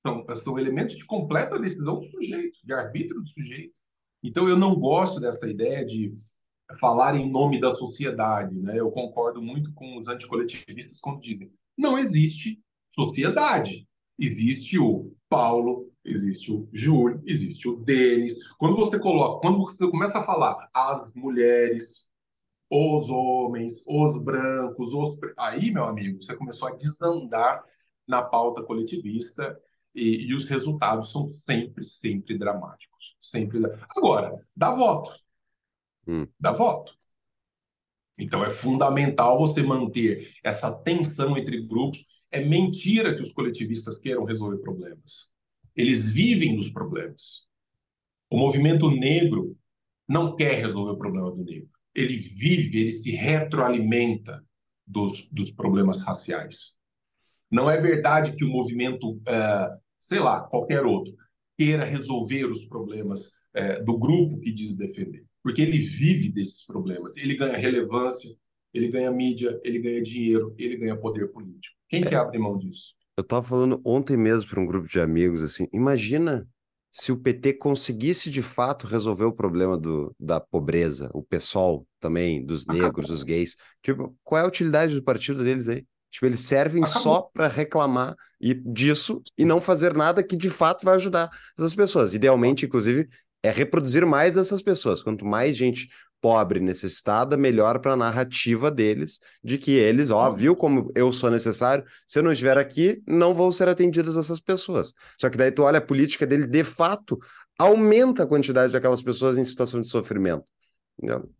são, são elementos de completa decisão do sujeito, de arbítrio do sujeito. Então, eu não gosto dessa ideia de falar em nome da sociedade. Né? Eu concordo muito com os anticoletivistas quando dizem não existe sociedade. Existe o Paulo, existe o Júlio, existe o Denis. Quando você coloca, quando você começa a falar as mulheres, os homens, os brancos, os... aí, meu amigo, você começou a desandar na pauta coletivista e, e os resultados são sempre, sempre dramáticos. Sempre. Agora, dá voto. Hum. Dá voto. Então é fundamental você manter essa tensão entre grupos. É mentira que os coletivistas queiram resolver problemas. Eles vivem dos problemas. O movimento negro não quer resolver o problema do negro. Ele vive, ele se retroalimenta dos, dos problemas raciais. Não é verdade que o movimento, é, sei lá, qualquer outro, queira resolver os problemas é, do grupo que diz defender. Porque ele vive desses problemas. Ele ganha relevância, ele ganha mídia, ele ganha dinheiro, ele ganha poder político. Quem é. quer abrir mão disso? Eu estava falando ontem mesmo para um grupo de amigos assim, imagina se o PT conseguisse de fato resolver o problema do, da pobreza, o pessoal também, dos negros, dos gays. Tipo, qual é a utilidade do partido deles aí? Tipo, eles servem Acabou. só para reclamar e disso e não fazer nada que de fato vai ajudar essas pessoas. Idealmente, inclusive, é reproduzir mais dessas pessoas. Quanto mais gente pobre, necessitada, melhor para a narrativa deles de que eles, ó, viu como eu sou necessário, se eu não estiver aqui, não vão ser atendidas essas pessoas. Só que daí tu olha a política dele, de fato, aumenta a quantidade daquelas pessoas em situação de sofrimento. Entendeu?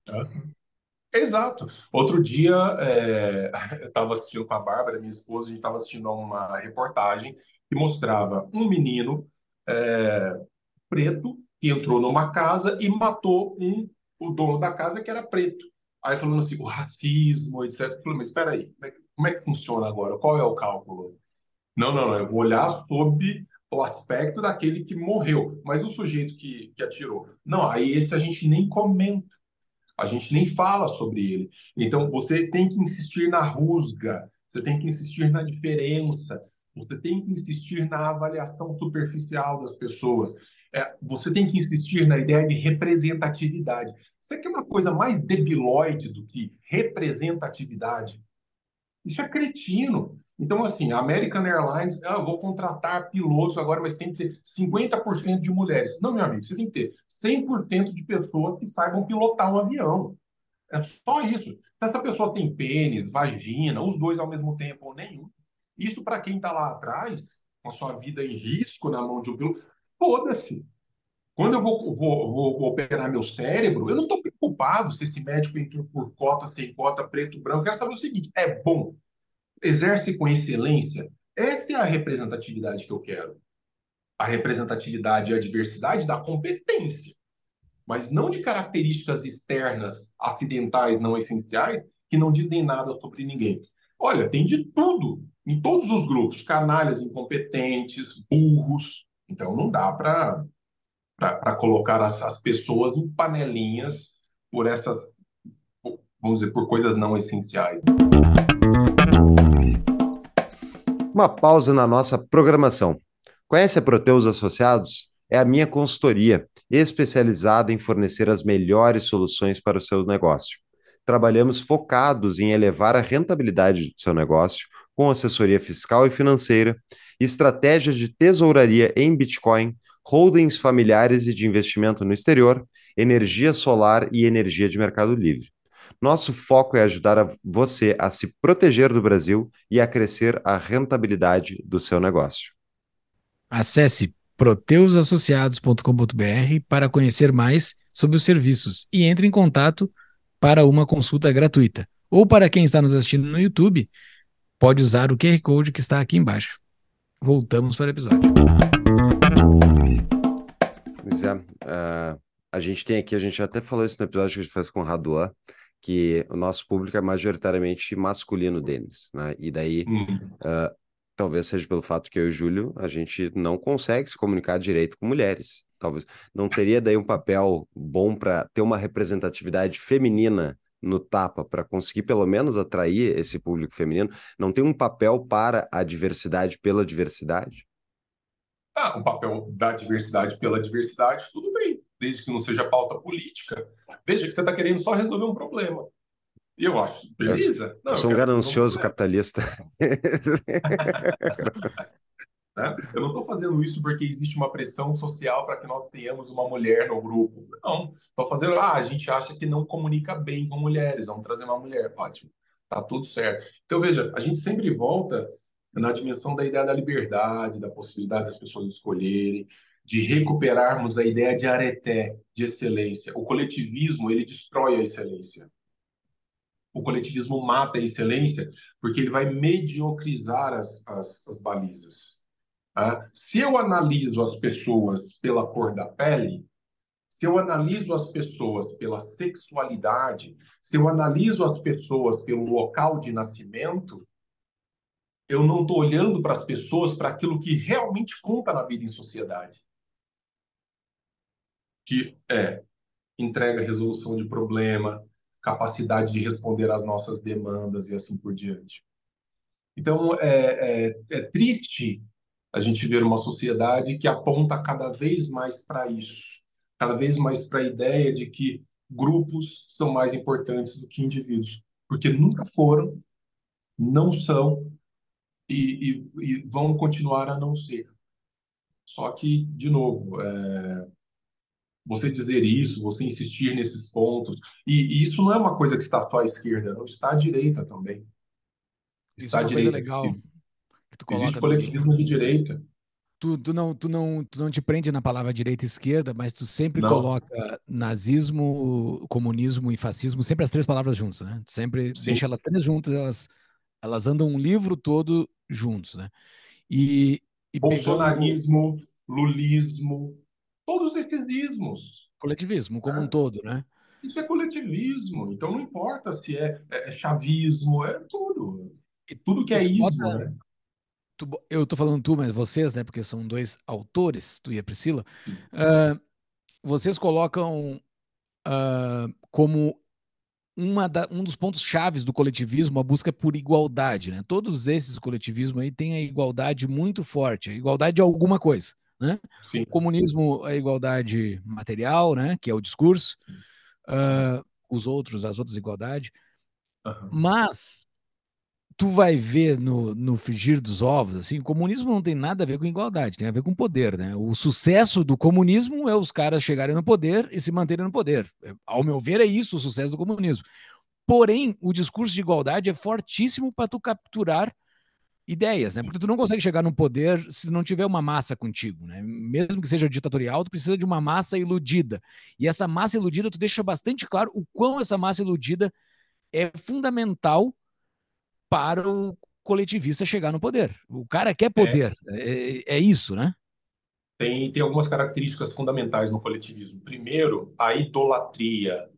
Exato. Outro dia, é, [LAUGHS] eu estava assistindo com a Bárbara, minha esposa, a gente estava assistindo a uma reportagem que mostrava um menino é, preto que entrou numa casa e matou um o dono da casa que era preto. Aí falando assim, o racismo, etc. Eu falei, mas espera aí, como é, que, como é que funciona agora? Qual é o cálculo? Não, não, não, eu vou olhar sob o aspecto daquele que morreu, mas o sujeito que, que atirou. Não, aí esse a gente nem comenta, a gente nem fala sobre ele. Então você tem que insistir na rusga, você tem que insistir na diferença, você tem que insistir na avaliação superficial das pessoas. É, você tem que insistir na ideia de representatividade. Isso quer uma coisa mais debilóide do que representatividade? Isso é cretino. Então, assim, a American Airlines, ah, eu vou contratar pilotos agora, mas tem que ter 50% de mulheres. Não, meu amigo, você tem que ter 100% de pessoas que saibam pilotar um avião. É só isso. Se essa pessoa tem pênis, vagina, os dois ao mesmo tempo ou nenhum, isso para quem está lá atrás, com a sua vida em risco na mão de um piloto, Foda-se. Quando eu vou, vou, vou, operar meu cérebro, eu não estou preocupado se esse médico entrou por cota, sem cota, preto, branco. Eu quero saber o seguinte: é bom? Exerce com excelência? Essa é a representatividade que eu quero. A representatividade e a diversidade da competência, mas não de características externas, acidentais, não essenciais, que não dizem nada sobre ninguém. Olha, tem de tudo, em todos os grupos: canalhas incompetentes, burros, então não dá para colocar as, as, pessoas em panelinhas por essas, vamos dizer, por coisas não essenciais. Uma pausa na nossa programação. Conhece a Proteus Associados? É a minha consultoria, especializada em fornecer as melhores soluções para o seu negócio. Trabalhamos focados em elevar a rentabilidade do seu negócio com assessoria fiscal e financeira, estratégias de tesouraria em Bitcoin, holdings familiares e de investimento no exterior, energia solar e energia de mercado livre. Nosso foco é ajudar a você a se proteger do Brasil e a crescer a rentabilidade do seu negócio. Acesse proteusassociados.com.br para conhecer mais sobre os serviços e entre em contato para uma consulta gratuita. Ou para quem está nos assistindo no YouTube, pode usar o QR Code que está aqui embaixo. Voltamos para o episódio. Pois é, uh, a gente tem aqui, a gente até falou isso no episódio que a gente fez com o Raduan, que o nosso público é majoritariamente masculino, Denis, né? E daí, uh, talvez seja pelo fato que eu e o Júlio, a gente não consegue se comunicar direito com mulheres. Talvez não teria daí um papel bom para ter uma representatividade feminina no tapa para conseguir pelo menos atrair esse público feminino? Não tem um papel para a diversidade pela diversidade? Ah, um papel da diversidade pela diversidade, tudo bem, desde que não seja pauta política. Veja que você está querendo só resolver um problema. E eu acho, beleza. Eu, não, eu sou um ganancioso capitalista. [LAUGHS] Né? Eu não estou fazendo isso porque existe uma pressão social para que nós tenhamos uma mulher no grupo. Não. Estou fazendo, ah, a gente acha que não comunica bem com mulheres, vamos trazer uma mulher. Ótimo, tá tudo certo. Então, veja, a gente sempre volta na dimensão da ideia da liberdade, da possibilidade das pessoas escolherem, de recuperarmos a ideia de areté, de excelência. O coletivismo, ele destrói a excelência. O coletivismo mata a excelência porque ele vai mediocrizar as, as, as balizas. Tá? Se eu analiso as pessoas pela cor da pele, se eu analiso as pessoas pela sexualidade, se eu analiso as pessoas pelo local de nascimento, eu não estou olhando para as pessoas para aquilo que realmente conta na vida em sociedade. Que é entrega resolução de problema, capacidade de responder às nossas demandas e assim por diante. Então, é, é, é triste a gente ver uma sociedade que aponta cada vez mais para isso cada vez mais para a ideia de que grupos são mais importantes do que indivíduos, porque nunca foram, não são e, e, e vão continuar a não ser. Só que, de novo, é, você dizer isso, você insistir nesses pontos, e, e, isso não é uma coisa que está só à esquerda, não está à direita também. Isso está é uma direita. legal. Existe coletivismo de direita tu, tu, não, tu, não, tu não te prende na palavra direita e esquerda, mas tu sempre não. coloca nazismo, comunismo e fascismo, sempre as três palavras juntas, né? Tu sempre Sim. deixa elas três juntas, elas, elas andam um livro todo juntos, né? E, e Bolsonarismo, pegando... lulismo, todos esses ismos. Coletivismo como é. um todo, né? Isso é coletivismo, então não importa se é, é, é chavismo, é tudo. E tudo que é bota... né? eu tô falando tu, mas vocês, né? Porque são dois autores, tu e a Priscila. Uh, vocês colocam uh, como uma da, um dos pontos chaves do coletivismo a busca por igualdade, né? Todos esses coletivismos aí têm a igualdade muito forte, a igualdade de alguma coisa, né? Sim. O comunismo é a igualdade material, né? Que é o discurso. Uh, os outros, as outras igualdade. Uhum. Mas tu vai ver no, no frigir dos ovos, assim, o comunismo não tem nada a ver com igualdade, tem a ver com poder, né? O sucesso do comunismo é os caras chegarem no poder e se manterem no poder. É, ao meu ver, é isso o sucesso do comunismo. Porém, o discurso de igualdade é fortíssimo para tu capturar ideias, né? Porque tu não consegue chegar no poder se não tiver uma massa contigo, né? Mesmo que seja ditatorial, tu precisa de uma massa iludida. E essa massa iludida, tu deixa bastante claro o quão essa massa iludida é fundamental para o coletivista chegar no poder. O cara quer poder, é, é, é isso, né? Tem, tem algumas características fundamentais no coletivismo. Primeiro, a idolatria.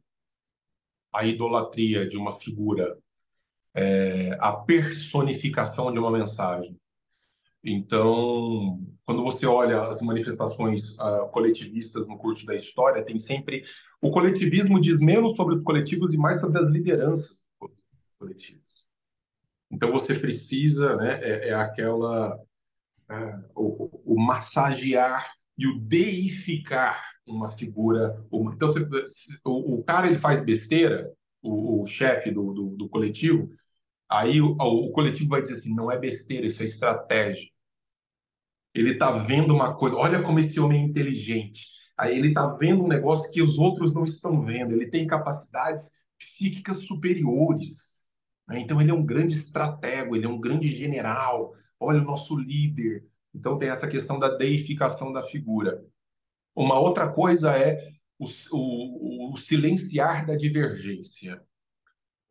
A idolatria de uma figura, é, a personificação de uma mensagem. Então, quando você olha as manifestações uh, coletivistas no curso da história, tem sempre. O coletivismo diz menos sobre os coletivos e mais sobre as lideranças coletivas. Então você precisa, né, é, é aquela é, o, o, massagear e o deificar uma figura. Uma, então você, o, o, cara ele faz besteira, o, o chefe do, do, do, coletivo, aí o, o coletivo vai dizer assim, não é besteira, isso é estratégia. Ele está vendo uma coisa, olha como esse homem é inteligente. Aí ele está vendo um negócio que os outros não estão vendo. Ele tem capacidades psíquicas superiores né? Então, ele é um grande estratego, ele é um grande general. Olha o nosso líder. Então, tem essa questão da deificação da figura. Uma outra coisa é o, o, o silenciar da divergência.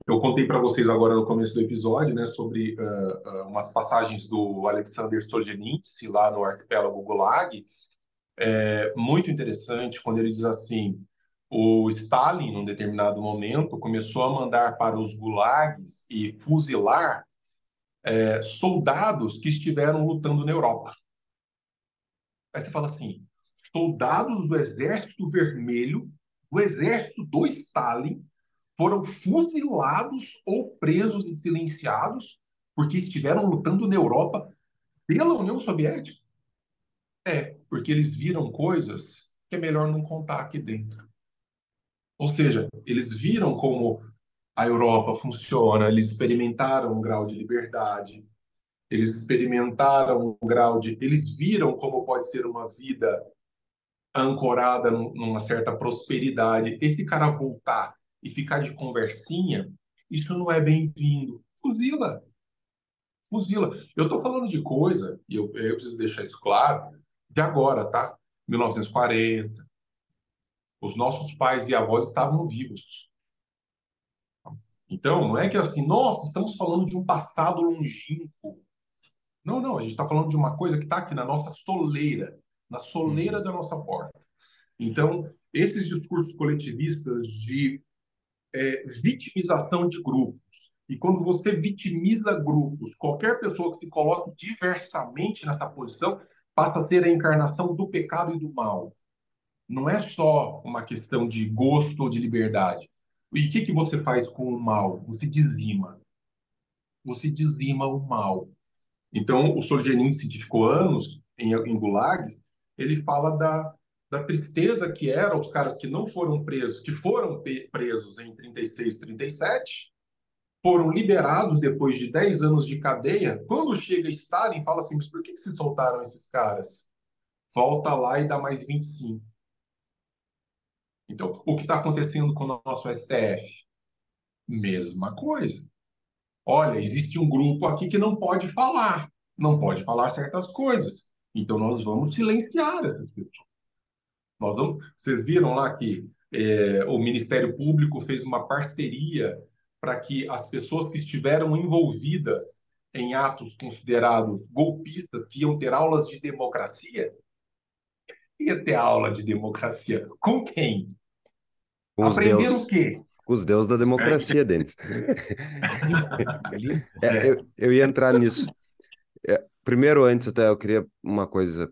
Eu contei para vocês agora no começo do episódio né, sobre uh, uh, umas passagens do Alexander Solzhenitsyn lá no arquipélago Gulag. É muito interessante quando ele diz assim: o Stalin, num determinado momento, começou a mandar para os gulags e fuzilar é, soldados que estiveram lutando na Europa. Aí você fala assim: soldados do Exército Vermelho, do Exército do Stalin, foram fuzilados ou presos e silenciados porque estiveram lutando na Europa pela União Soviética? É, porque eles viram coisas que é melhor não contar aqui dentro. Ou seja, eles viram como a Europa funciona, eles experimentaram um grau de liberdade, eles experimentaram um grau de. Eles viram como pode ser uma vida ancorada numa certa prosperidade. Esse cara voltar e ficar de conversinha, isso não é bem-vindo. Fuzila. Fuzila. Eu estou falando de coisa, e eu, eu preciso deixar isso claro, de agora, tá? 1940. Os nossos pais e avós estavam vivos. Então, não é que assim, nossa, estamos falando de um passado longínquo. Não, não, a gente está falando de uma coisa que está aqui na nossa soleira, na soleira uhum. da nossa porta. Então, esses discursos coletivistas de é, vitimização de grupos, e quando você vitimiza grupos, qualquer pessoa que se coloque diversamente nessa posição passa a ser a encarnação do pecado e do mal. Não é só uma questão de gosto ou de liberdade. E o que, que você faz com o mal? Você dizima. Você dizima o mal. Então, o Solzhenitsyn ficou anos em, em gulags, ele fala da, da tristeza que eram os caras que não foram presos, que foram presos em 36, 37, foram liberados depois de 10 anos de cadeia. Quando chega Stalin, fala assim: mas por que, que se soltaram esses caras? Volta lá e dá mais 25. Então, o que está acontecendo com o nosso STF? Mesma coisa. Olha, existe um grupo aqui que não pode falar, não pode falar certas coisas. Então, nós vamos silenciar essas pessoas. Nós vamos... Vocês viram lá que é, o Ministério Público fez uma parceria para que as pessoas que estiveram envolvidas em atos considerados golpistas, que iam ter aulas de democracia, ia ter aula de democracia com quem? Com Aprender o quê? Com os deuses da democracia, Denis. [LAUGHS] é, eu, eu ia entrar nisso. É, primeiro, antes até, eu queria uma coisa.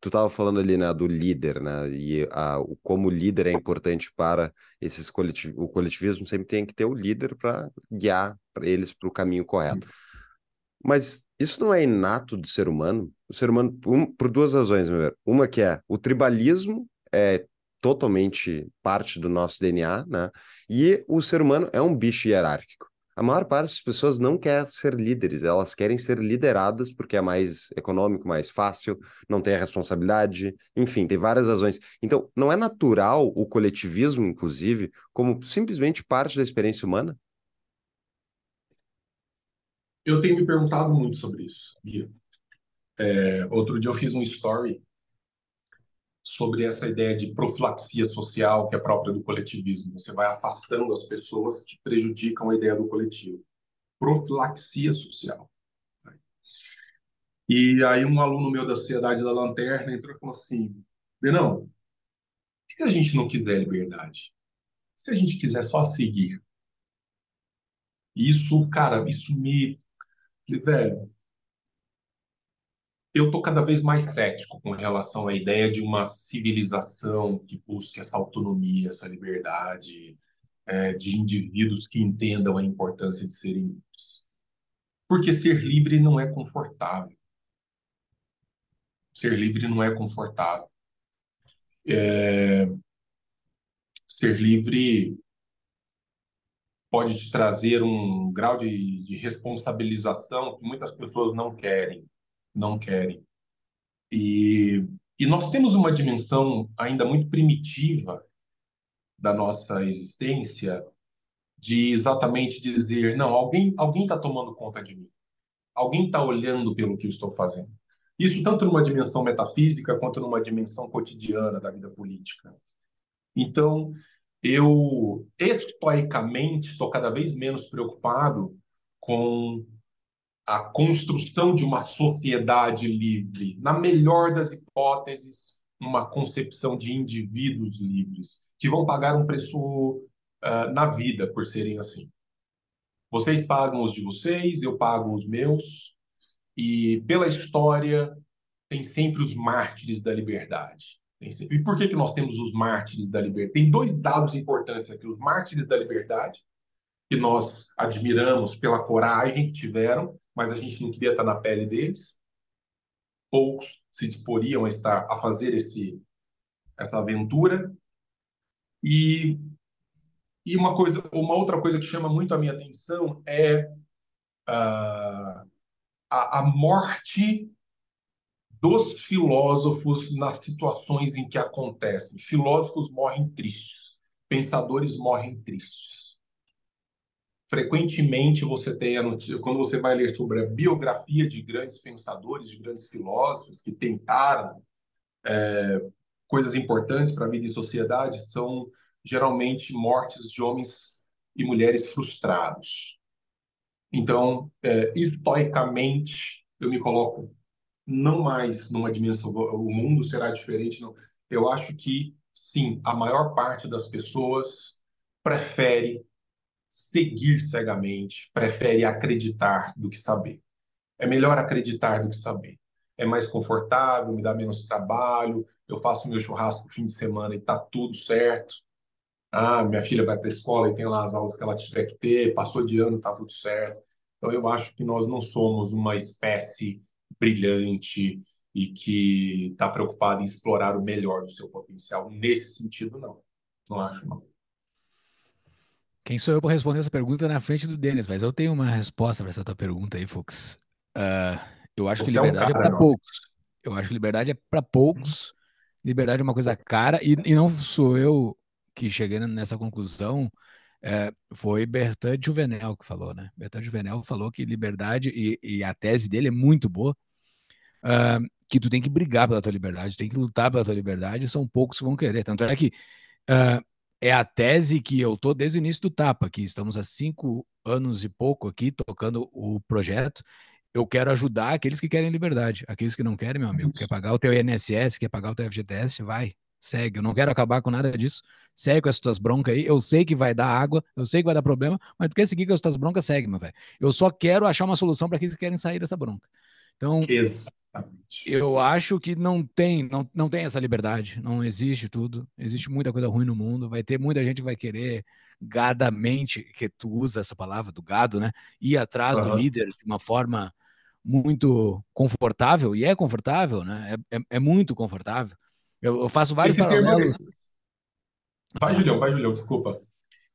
Tu estava falando ali, né, do líder, né, e a, o, como o líder é importante para esses coletiv, o coletivismo sempre tem que ter o líder para guiar para eles para o caminho correto. Mas isso não é inato do ser humano? O ser humano, um, por duas razões, meu ver. Uma que é o tribalismo é totalmente parte do nosso DNA, né? E o ser humano é um bicho hierárquico. A maior parte das pessoas não quer ser líderes, elas querem ser lideradas porque é mais econômico, mais fácil, não tem a responsabilidade, enfim, tem várias razões. Então, não é natural o coletivismo, inclusive, como simplesmente parte da experiência humana? Eu tenho me perguntado muito sobre isso, Bia. É, outro dia eu fiz um story sobre essa ideia de profilaxia social que é própria do coletivismo. Você vai afastando as pessoas que prejudicam a ideia do coletivo. Profilaxia social. E aí um aluno meu da Sociedade da Lanterna entrou e falou assim, Denão, se a gente não quiser liberdade? Se a gente quiser só seguir? Isso, cara, isso me... Velho, eu estou cada vez mais cético com relação à ideia de uma civilização que busque essa autonomia, essa liberdade, é, de indivíduos que entendam a importância de serem livres. Porque ser livre não é confortável. Ser livre não é confortável. É... Ser livre pode te trazer um grau de, de responsabilização que muitas pessoas não querem não querem. E, e nós temos uma dimensão ainda muito primitiva da nossa existência de exatamente dizer, não, alguém alguém está tomando conta de mim. Alguém está olhando pelo que eu estou fazendo. Isso tanto numa dimensão metafísica quanto numa dimensão cotidiana da vida política. Então, eu, historicamente, estou cada vez menos preocupado com a construção de uma sociedade livre, na melhor das hipóteses, uma concepção de indivíduos livres, que vão pagar um preço uh, na vida por serem assim. Vocês pagam os de vocês, eu pago os meus, e pela história tem sempre os mártires da liberdade. Sempre... E por que, que nós temos os mártires da liberdade? Tem dois dados importantes aqui: os mártires da liberdade, que nós admiramos pela coragem que tiveram, mas a gente não queria estar na pele deles. Poucos se disporiam a estar a fazer esse essa aventura. E e uma coisa, uma outra coisa que chama muito a minha atenção é uh, a, a morte dos filósofos nas situações em que acontecem. Filósofos morrem tristes, pensadores morrem tristes. Frequentemente você tem a notícia, quando você vai ler sobre a biografia de grandes pensadores, de grandes filósofos que tentaram é, coisas importantes para a vida e sociedade, são geralmente mortes de homens e mulheres frustrados. Então, é, historicamente, eu me coloco não mais numa dimensão, o mundo será diferente, não. Eu acho que, sim, a maior parte das pessoas prefere seguir cegamente, prefere acreditar do que saber. É melhor acreditar do que saber. É mais confortável, me dá menos trabalho, eu faço meu churrasco no fim de semana e tá tudo certo. Ah, minha filha vai para a escola e tem lá as aulas que ela tiver que ter, passou de ano, tá tudo certo. Então eu acho que nós não somos uma espécie brilhante e que está preocupada em explorar o melhor do seu potencial. Nesse sentido, não. Não acho, não. Quem sou eu para responder essa pergunta na frente do Denis? Mas eu tenho uma resposta para essa tua pergunta aí, Fux. Uh, eu acho Você que liberdade é, um é para poucos. Eu acho que liberdade é para poucos. Liberdade é uma coisa cara. E, e não sou eu que cheguei nessa conclusão. É, foi Bertrand Juvenel que falou, né? Bertrand Juvenel falou que liberdade, e, e a tese dele é muito boa, uh, que tu tem que brigar pela tua liberdade, tem que lutar pela tua liberdade, são poucos que vão querer. Tanto é que uh, é a tese que eu tô desde o início do Tapa, que estamos há cinco anos e pouco aqui tocando o projeto. Eu quero ajudar aqueles que querem liberdade. Aqueles que não querem, meu amigo, quer pagar o teu INSS, quer pagar o teu FGTS, vai, segue. Eu não quero acabar com nada disso. Segue com as tuas broncas aí. Eu sei que vai dar água, eu sei que vai dar problema, mas tu quer seguir com as tuas broncas, segue, meu velho. Eu só quero achar uma solução para aqueles que querem sair dessa bronca. Então, Exatamente. Eu acho que não tem, não, não tem essa liberdade. Não existe tudo. Existe muita coisa ruim no mundo. Vai ter muita gente que vai querer gadamente, que tu usa essa palavra do gado, né? Ir atrás uhum. do líder de uma forma muito confortável, e é confortável, né? É, é, é muito confortável. Eu, eu faço vários Esse paralelos. Termo... Vai, Julião, vai, Julião, desculpa.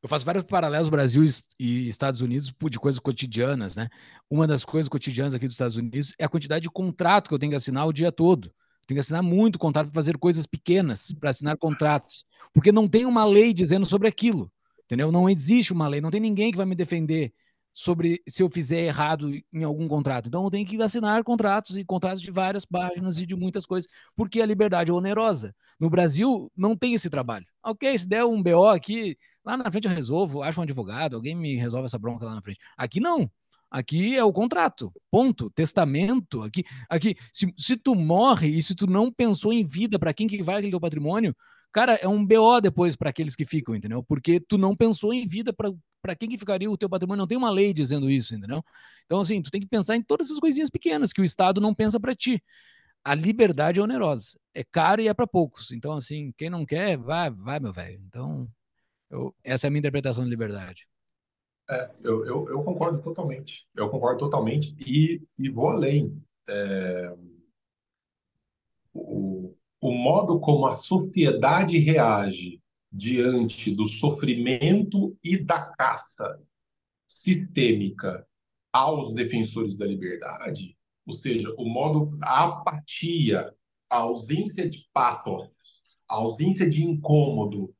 Eu faço vários paralelos Brasil e Estados Unidos de coisas cotidianas, né? Uma das coisas cotidianas aqui dos Estados Unidos é a quantidade de contrato que eu tenho que assinar o dia todo. Tenho que assinar muito contrato para fazer coisas pequenas, para assinar contratos, porque não tem uma lei dizendo sobre aquilo, entendeu? Não existe uma lei, não tem ninguém que vai me defender sobre se eu fizer errado em algum contrato. Então eu tenho que assinar contratos e contratos de várias páginas e de muitas coisas, porque a liberdade é onerosa. No Brasil não tem esse trabalho. Ok, se der um BO aqui, lá na frente eu resolvo, acho um advogado, alguém me resolve essa bronca lá na frente. Aqui não. Aqui é o contrato, ponto. Testamento. Aqui, aqui se, se tu morre e se tu não pensou em vida para quem que vai aquele teu patrimônio, cara, é um BO depois para aqueles que ficam, entendeu? Porque tu não pensou em vida para quem que ficaria o teu patrimônio? Não tem uma lei dizendo isso, entendeu? Então, assim, tu tem que pensar em todas essas coisinhas pequenas que o Estado não pensa para ti. A liberdade é onerosa, é caro e é para poucos. Então, assim, quem não quer, vai, vai, meu velho. Então, eu, essa é a minha interpretação de liberdade. É, eu, eu, eu, concordo totalmente. Eu concordo totalmente e, e vou além. É, o, o modo como a sociedade reage diante do sofrimento e da caça sistêmica aos defensores da liberdade, ou seja, o modo a apatia, a ausência de pathos, a ausência de incômodo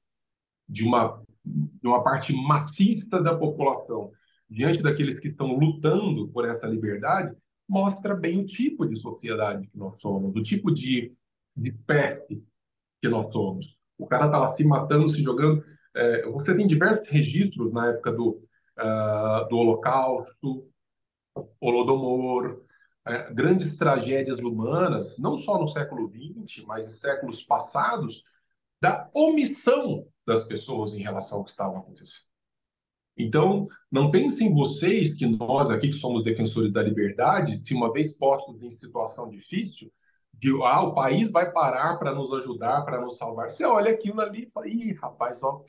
de uma de uma parte maciça da população diante daqueles que estão lutando por essa liberdade, mostra bem o tipo de sociedade que nós somos, o tipo de, de espécie que nós somos o cara estava se matando, se jogando. É, você tem diversos registros na época do, uh, do Holocausto, Holodomor, é, grandes tragédias humanas, não só no século XX, mas em séculos passados, da omissão das pessoas em relação ao que estava acontecendo. Então, não pensem vocês que nós aqui que somos defensores da liberdade, se uma vez postos em situação difícil, de ah, o país vai parar para nos ajudar, para nos salvar. Você olha aquilo ali e fala, ih, rapaz, ó,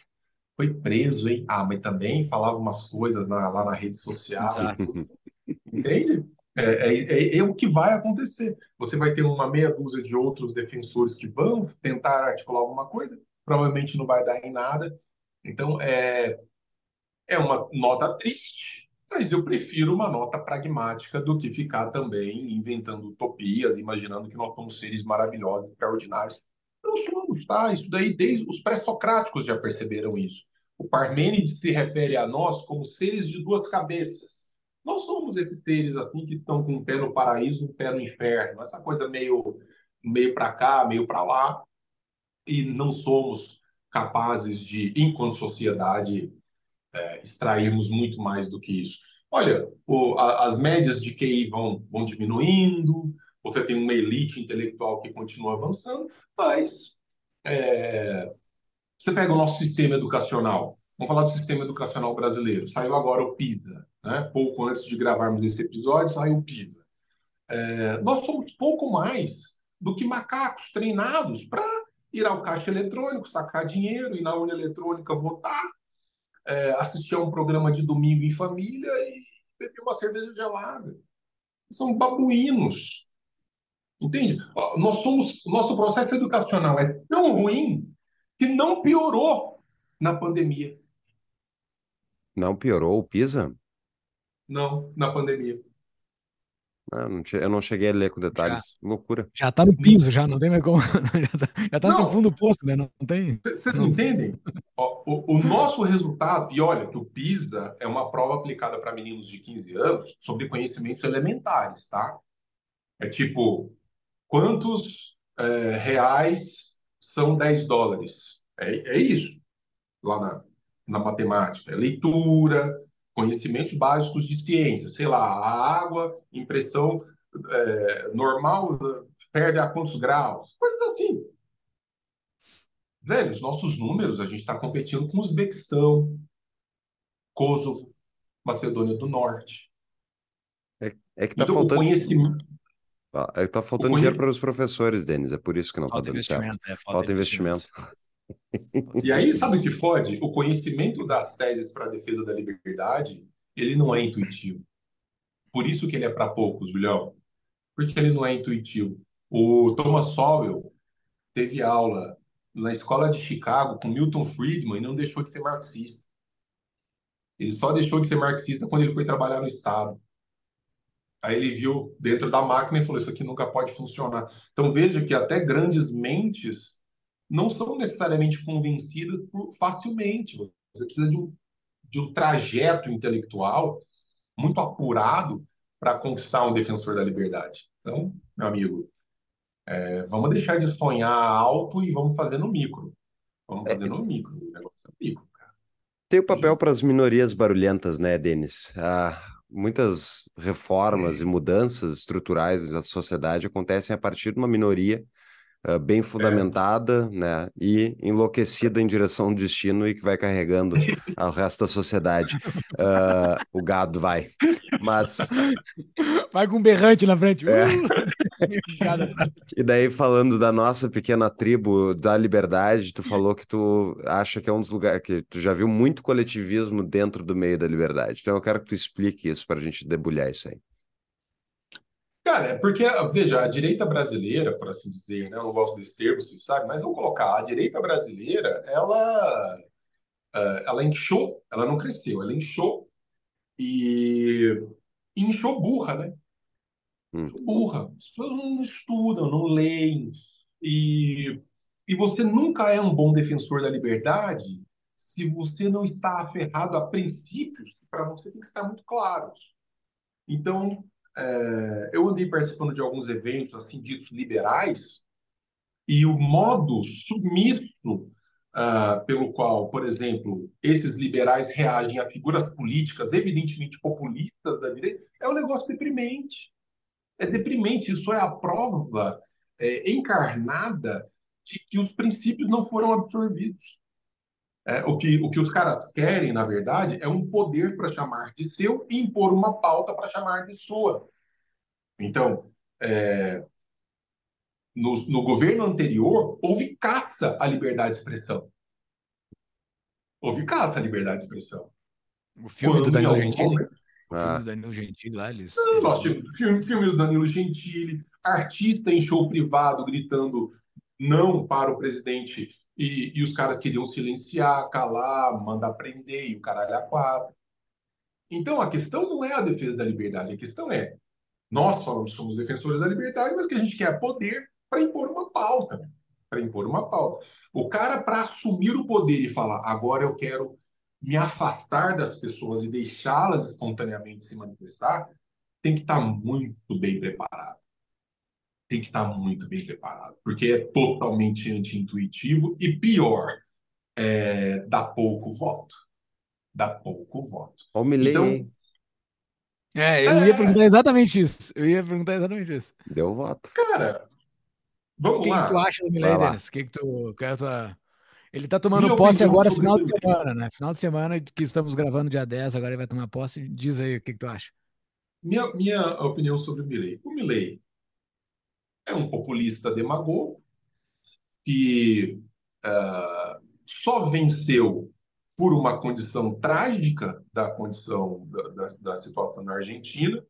foi preso, hein? Ah, mas também falava umas coisas na, lá na rede social. [LAUGHS] Entende? É, é, é, é, o que vai acontecer. Você vai ter uma meia dúzia de outros defensores que vão tentar articular alguma coisa, provavelmente não vai dar em nada. Então, é, é uma nota triste, mas eu prefiro uma nota pragmática do que ficar também inventando utopias, imaginando que nós somos seres maravilhosos, extraordinários. Não somos, tá? Isso daí, desde os pré-socráticos já perceberam isso. O Parmênides se refere a nós como seres de duas cabeças. Nós somos esses seres assim que estão com um pé no paraíso, um pé no inferno, essa coisa meio meio para cá, meio para lá, e não somos capazes de, enquanto sociedade, é, extrairmos muito mais do que isso. Olha, o, a, as médias de QI vão, vão diminuindo, você tem uma elite intelectual que continua avançando, mas é, você pega o nosso sistema educacional. Vamos falar do sistema educacional brasileiro. Saiu agora o PISA, né? pouco antes de gravarmos esse episódio, saiu o PISA. É, nós somos pouco mais do que macacos treinados para ir ao caixa eletrônico, sacar dinheiro, ir na urna eletrônica votar, é, assistir a um programa de domingo em família e beber uma cerveja gelada. São babuínos. Entende? Nós somos, nosso processo educacional é tão ruim que não piorou na pandemia. Não piorou o PISA? Não, na pandemia. Ah, não, eu não cheguei a ler com detalhes. Já, Loucura. Já tá no piso, já, não tem mais como. [LAUGHS] já tá, já tá no fundo do poço, né? Não, não tem. Vocês entendem? o, o, nosso resultado, e olha que o PISA é uma prova aplicada para meninos de 15 anos sobre conhecimentos elementares, tá? É tipo, quantos é, reais são 10 dólares? É, é isso, lá na, na matemática. É leitura, conhecimentos básicos de ciência, sei lá, a água, impressão é, normal, perde a quantos graus, coisas assim. Velho, os nossos números, a gente está competindo com Uzbequistão, Kosovo, Macedônia do Norte. É, é que está então, faltando. Conhecimento... Ah, é que tá faltando dinheiro para os professores, Denis, é por isso que não está dando certo. É, falta, falta investimento. investimento. [LAUGHS] E aí, sabe o que fode? O conhecimento das teses para a defesa da liberdade, ele não é intuitivo. Por isso que ele é para poucos, Julião. Porque ele não é intuitivo. O Thomas Sowell teve aula na escola de Chicago com Milton Friedman e não deixou de ser marxista. Ele só deixou de ser marxista quando ele foi trabalhar no Estado. Aí ele viu dentro da máquina e falou: Isso aqui nunca pode funcionar. Então veja que até grandes mentes não são necessariamente convencidas facilmente. Você precisa de um, de um trajeto intelectual muito apurado para conquistar um defensor da liberdade. Então, meu amigo, é, vamos deixar de sonhar alto e vamos fazer no micro. Vamos é, fazer é, no micro. O negócio é micro, cara. Tem o papel para as minorias barulhentas, né, Denis? Ah, muitas reformas é. e mudanças estruturais da sociedade acontecem a partir de uma minoria uh, bem fundamentada, é. né? E enlouquecida em direção ao destino e que vai carregando [LAUGHS] o resto da sociedade. Uh, o gado vai. Mas. Vai com um berrante na frente. É. e daí, falando da nossa pequena tribo da liberdade, tu falou que tu acha que é um dos lugares que tu já viu muito coletivismo dentro do meio da liberdade. Então eu quero que tu explique isso para a gente debulhar isso aí. Cara, é porque, veja, a direita brasileira, por assim dizer, né? Eu não gosto desse termo, vocês sabem, mas vou colocar, a direita brasileira, ela, é, ela inchou, ela não cresceu, ela inchou e inchou burra, né? Hum. Burra. As pessoas não estudam, não leem. E, e você nunca é um bom defensor da liberdade se você não está aferrado a princípios que para você tem que estar muito claros. Então, é, eu andei participando de alguns eventos assim ditos liberais e o modo submisso uh, pelo qual, por exemplo, esses liberais reagem a figuras políticas evidentemente populistas da direita é um negócio deprimente. É deprimente. Isso é a prova é, encarnada de que os princípios não foram absorvidos. É, o, que, o que os caras querem, na verdade, é um poder para chamar de seu e impor uma pauta para chamar de sua. Então, é, no, no, governo anterior, houve caça à liberdade de expressão. Houve caça à liberdade de expressão. O filme Quando do Danilo Gentili? O filme ah. do Danilo Gentili lá, eles... Não, nós filme, filme do Danilo Gentili, artista em show privado gritando não para o presidente e, e os caras queriam silenciar, calar, mandar prender e o caralho a quatro. Então, a questão não é a defesa da liberdade, a questão é nós falamos que somos defensores da liberdade, mas que a gente quer poder para impor uma pauta. Para impor uma pauta. O cara, para assumir o poder e falar, agora eu quero me afastar das pessoas e deixá-las espontaneamente se manifestar, tem que estar muito bem preparado. Tem que estar muito bem preparado, porque é totalmente anti-intuitivo e pior, é, dá pouco voto. Dá pouco voto. Ó, o então, é, eu ia é. perguntar exatamente isso. Eu ia perguntar exatamente isso. Deu voto. Cara, vamos lá. O que tu acha do Milley, Denis? Que que tu, que é tua... Ele tá tomando Minha posse agora, final de semana, né? Final de semana que estamos gravando dia 10, agora ele vai tomar posse. Diz aí o que, que tu acha. Minha, minha opinião sobre o Milley. O Milley é um populista demagogo que uh, só venceu por uma condição trágica da condição da, da, da situação na Argentina.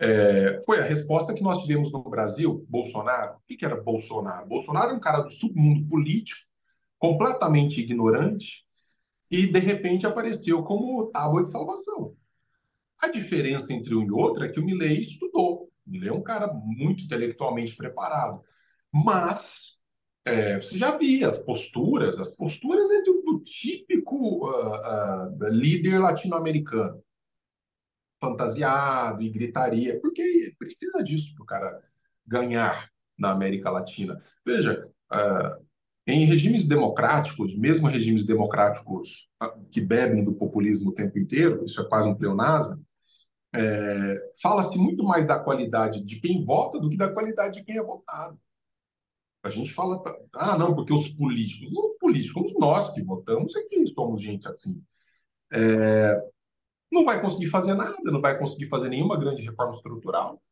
É, foi a resposta que nós tivemos no Brasil, Bolsonaro. O que, que era Bolsonaro? Bolsonaro é um cara do submundo político, completamente ignorante, e de repente apareceu como tábua de salvação. A diferença entre um e outro é que o Milley estudou. Milley é um cara muito intelectualmente preparado. Mas é, você já via as posturas, as posturas é do, do típico uh, uh, líder latino-americano. Fantasiado e gritaria, porque precisa disso para o cara ganhar na América Latina. Veja, uh, em regimes democráticos, mesmo regimes democráticos que bebem do populismo o tempo inteiro, isso é quase um pleonasmo, é, fala-se muito mais da qualidade de quem vota do que da qualidade de quem é votado. A gente fala, ah, não, porque os políticos, os políticos, nós que votamos, é que somos gente assim. É, não vai conseguir fazer nada, não vai conseguir fazer nenhuma grande reforma estrutural.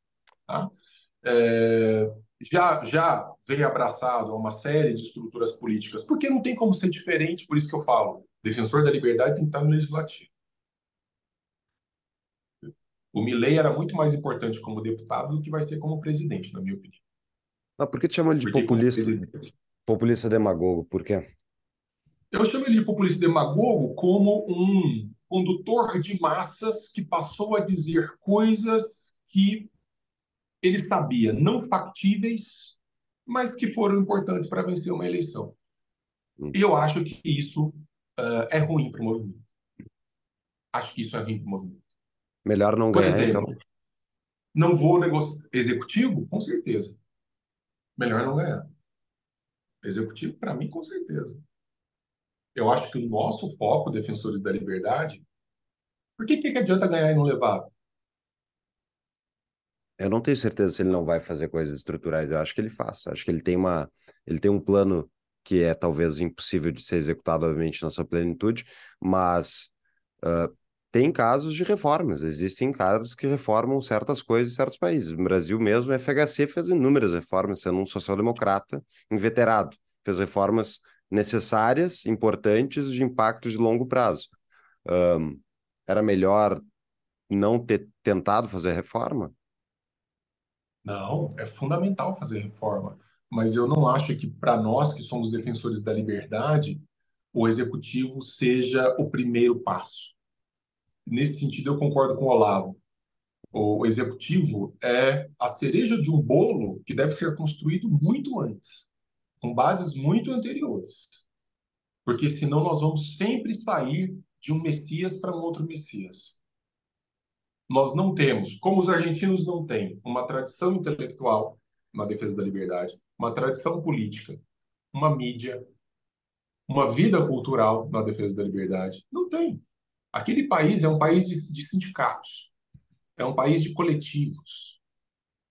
Tá? É, já, já vem abraçado a uma série de estruturas políticas, porque não tem como ser diferente, por isso que eu falo, defensor da liberdade tem que estar no legislativo. O Milley era muito mais importante como deputado do que vai ser como presidente, na minha opinião. Mas por que te chamam ele de populista, populista demagogo? Por quê? Eu chamo ele de populista demagogo como um condutor de massas que passou a dizer coisas que ele sabia não factíveis, mas que foram importantes para vencer uma eleição. Hum. E eu acho que isso uh, é ruim para o movimento. Acho que isso é ruim para o movimento. Melhor não Por ganhar, exemplo, então. Não vou negociar. Executivo? Com certeza. Melhor não ganhar. Executivo, para mim, com certeza. Eu acho que o nosso foco, defensores da liberdade, por que, que adianta ganhar e não levar? Eu não tenho certeza se ele não vai fazer coisas estruturais. Eu acho que ele faz. Acho que ele tem uma, ele tem um plano que é talvez impossível de ser executado, obviamente, na sua plenitude, mas uh, tem casos de reformas, existem casos que reformam certas coisas em certos países. No Brasil mesmo, o FHC fez inúmeras reformas, sendo um social-democrata inveterado. Fez reformas necessárias, importantes, de impacto de longo prazo. Um, era melhor não ter tentado fazer reforma? Não, é fundamental fazer reforma. Mas eu não acho que, para nós que somos defensores da liberdade, o executivo seja o primeiro passo nesse sentido, eu concordo com o Olavo. O executivo é a cereja de um bolo que deve ser construído muito antes, com bases muito anteriores. Porque senão nós vamos sempre sair de um Messias para um outro Messias. Nós não temos, como os argentinos não têm, uma tradição intelectual na defesa da liberdade, uma tradição política, uma mídia, uma vida cultural na defesa da liberdade. Não tem. Aquele país é um país de, de sindicatos, é um país de coletivos.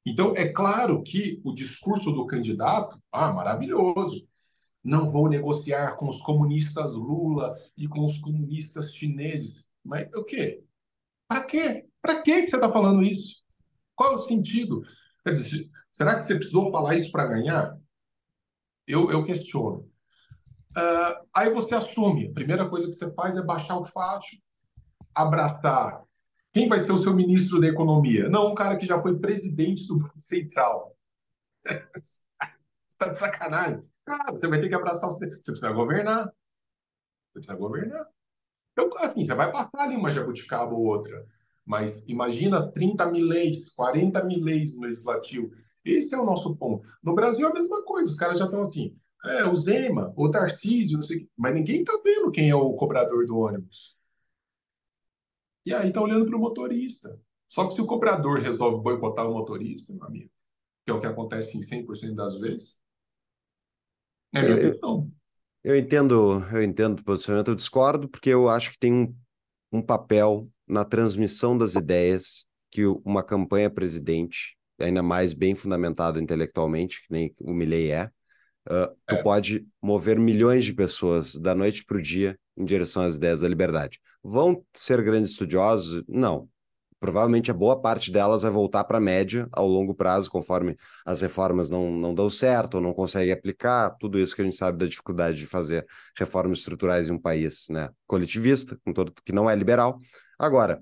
Então, é claro que o discurso do candidato, ah, maravilhoso, não vou negociar com os comunistas Lula e com os comunistas chineses. Mas o quê? Para quê? Para que você está falando isso? Qual é o sentido? Quer dizer, será que você precisou falar isso para ganhar? Eu, eu questiono. Uh, aí você assume. A primeira coisa que você faz é baixar o fato, abraçar. Quem vai ser o seu ministro da Economia? Não, um cara que já foi presidente do Banco Central. Está [LAUGHS] de sacanagem. Cara, você vai ter que abraçar. Você precisa governar. Você precisa governar. Então, assim, você vai passar ali uma jabuticaba ou outra. Mas imagina 30 mil leis, 40 mil leis no legislativo. Esse é o nosso ponto. No Brasil é a mesma coisa. Os caras já estão assim. É, o Zema, o Tarcísio, não sei, mas ninguém tá vendo quem é o cobrador do ônibus. E aí tá olhando para o motorista. Só que se o cobrador resolve boicotar o motorista, meu amigo, que é o que acontece em 100% das vezes, é minha Eu- opinião. Eu entendo, eu entendo o posicionamento, eu discordo, porque eu acho que tem um, um papel na transmissão das ideias que uma campanha presidente, ainda mais bem fundamentado intelectualmente, que nem o Milley é, ah, tu É. pode mover milhões de pessoas da noite para o dia em direção às ideias da liberdade. Vão ser grandes estudiosos? Não. Provavelmente a boa parte delas vai voltar para a média ao longo prazo, conforme as reformas não, não dão certo ou não conseguem aplicar, tudo isso que a gente sabe da dificuldade de fazer reformas estruturais em um país né, coletivista, com todo, que não é liberal. Agora,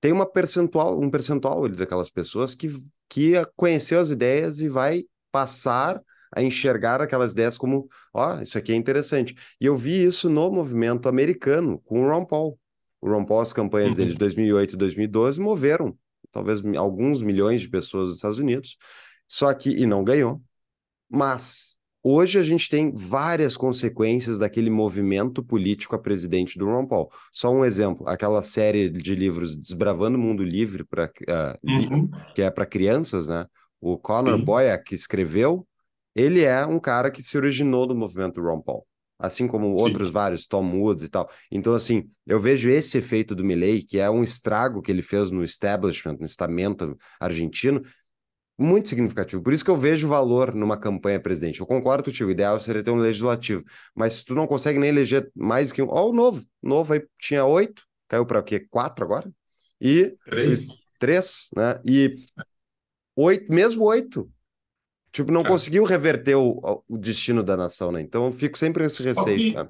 tem uma percentual, um percentual daquelas pessoas que, que conheceu as ideias e vai passar a enxergar aquelas ideias como, ó, isso aqui é interessante. E eu vi isso no movimento americano com o Ron Paul. O Ron Paul, as campanhas dele de 2008 e 2012 moveram talvez alguns milhões de pessoas nos Estados Unidos, só que, e não ganhou. Mas hoje a gente tem várias consequências daquele movimento político a presidente do Ron Paul. Só um exemplo, aquela série de livros Desbravando o Mundo Livre, pra, li- Uhum. que é para crianças, né? O Conor Sim. Boyack, que escreveu, ele é um cara que se originou do movimento Ron Paul. Assim como Sim. outros vários, Tom Woods e tal. Então, assim, eu vejo esse efeito do Milley, que é um estrago que ele fez no establishment, no estamento argentino, muito significativo. Por isso que eu vejo valor numa campanha presidente. Eu concordo contigo, o ideal seria ter um legislativo. Mas se tu não consegue nem eleger mais que um. Ó, o novo. O novo aí tinha oito, caiu para o quê? Quatro agora? E Três. três, né? E oito, mesmo oito. Tipo, não É. conseguiu reverter o, o destino da nação, né? Então eu fico sempre nesse receio, tá?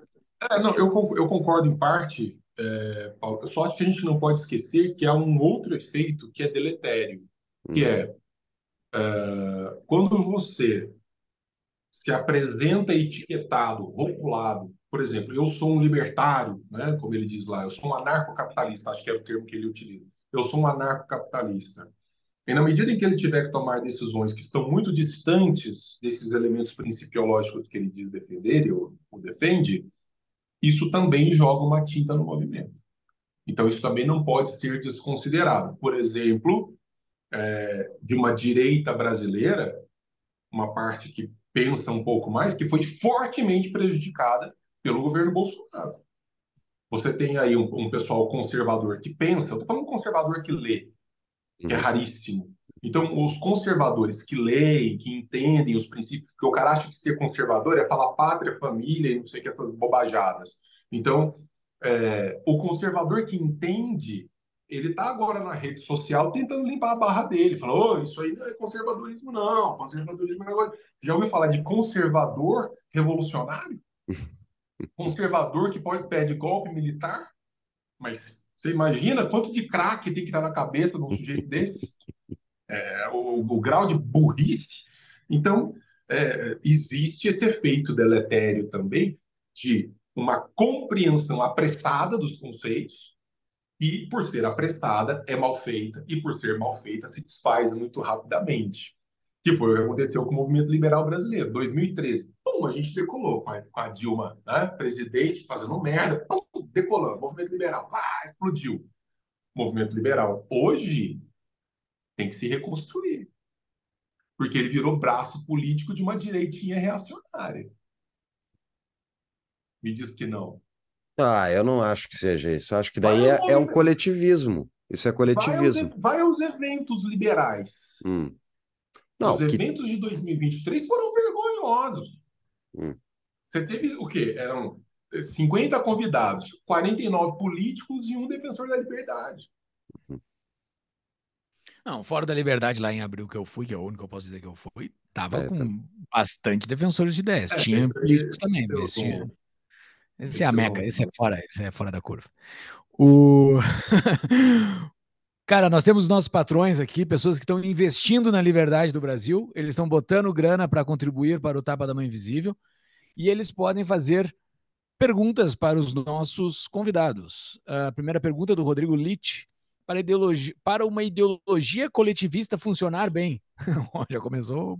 É, não, eu, eu concordo em parte, é, Paulo. Eu só acho que a gente não pode esquecer que há um outro efeito que é deletério, que Uhum. é, é, quando você se apresenta etiquetado, rotulado, por exemplo, eu sou um libertário, né, como ele diz lá, eu sou um anarcocapitalista, acho que é o termo que ele utiliza. Eu sou um anarcocapitalista. E na medida em que ele tiver que tomar decisões que são muito distantes desses elementos principiológicos que ele diz defender ou, ou defende, isso também joga uma tinta no movimento. Então, isso também não pode ser desconsiderado. Por exemplo, é, de uma direita brasileira, uma parte que pensa um pouco mais, que foi fortemente prejudicada pelo governo Bolsonaro. Você tem aí um, um pessoal conservador que pensa, estou falando um conservador que lê, que é raríssimo. Então, os conservadores que leem, que entendem os princípios, porque o cara acha que ser conservador é falar pátria, família e não sei o que, essas bobajadas. Então, é, o conservador que entende, ele está agora na rede social tentando limpar a barra dele. Falou, "Ô, isso aí não é conservadorismo, não. Conservadorismo é negócio. Já ouviu falar de conservador revolucionário? [LAUGHS] Conservador que pode pede golpe militar? Mas você imagina quanto de craque tem que estar na cabeça de um sujeito [LAUGHS] desse? É, o, o grau de burrice. Então, é, existe esse efeito deletério também de uma compreensão apressada dos conceitos e, por ser apressada, é mal feita e, por ser mal feita, se desfaz muito rapidamente. Que foi o que aconteceu com o movimento liberal brasileiro. 2013, pum, a gente decolou com a, com a Dilma, né, presidente, fazendo merda, pum, decolando. Movimento liberal, ah, explodiu. Movimento liberal. Hoje, tem que se reconstruir. Porque ele virou braço político de uma direitinha reacionária. Me diz que não. Ah, eu não acho que seja isso. Acho que daí é, é um coletivismo. Isso é Vai aos, coletivismo. vai aos eventos liberais. Hum. Não, Os que eventos de 2023 foram vergonhosos. Hum. Você teve o quê? Eram 50 convidados, 49 políticos e um defensor da liberdade. Não, fora da liberdade lá em abril que eu fui, que é o único que eu posso dizer que eu fui, tava É, com tá. bastante defensores de ideias. É, tinha políticos também, mas não- tinha. Esse esse é a eu meca, esse é fora, esse é fora da curva. O [LAUGHS] Cara, nós temos nossos patrões aqui, pessoas que estão investindo na liberdade do Brasil, eles estão botando grana para contribuir para o Tapa da Mãe Invisível e eles podem fazer perguntas para os nossos convidados. A primeira pergunta é do Rodrigo Litt. Para, para uma ideologia coletivista funcionar bem, [LAUGHS] já começou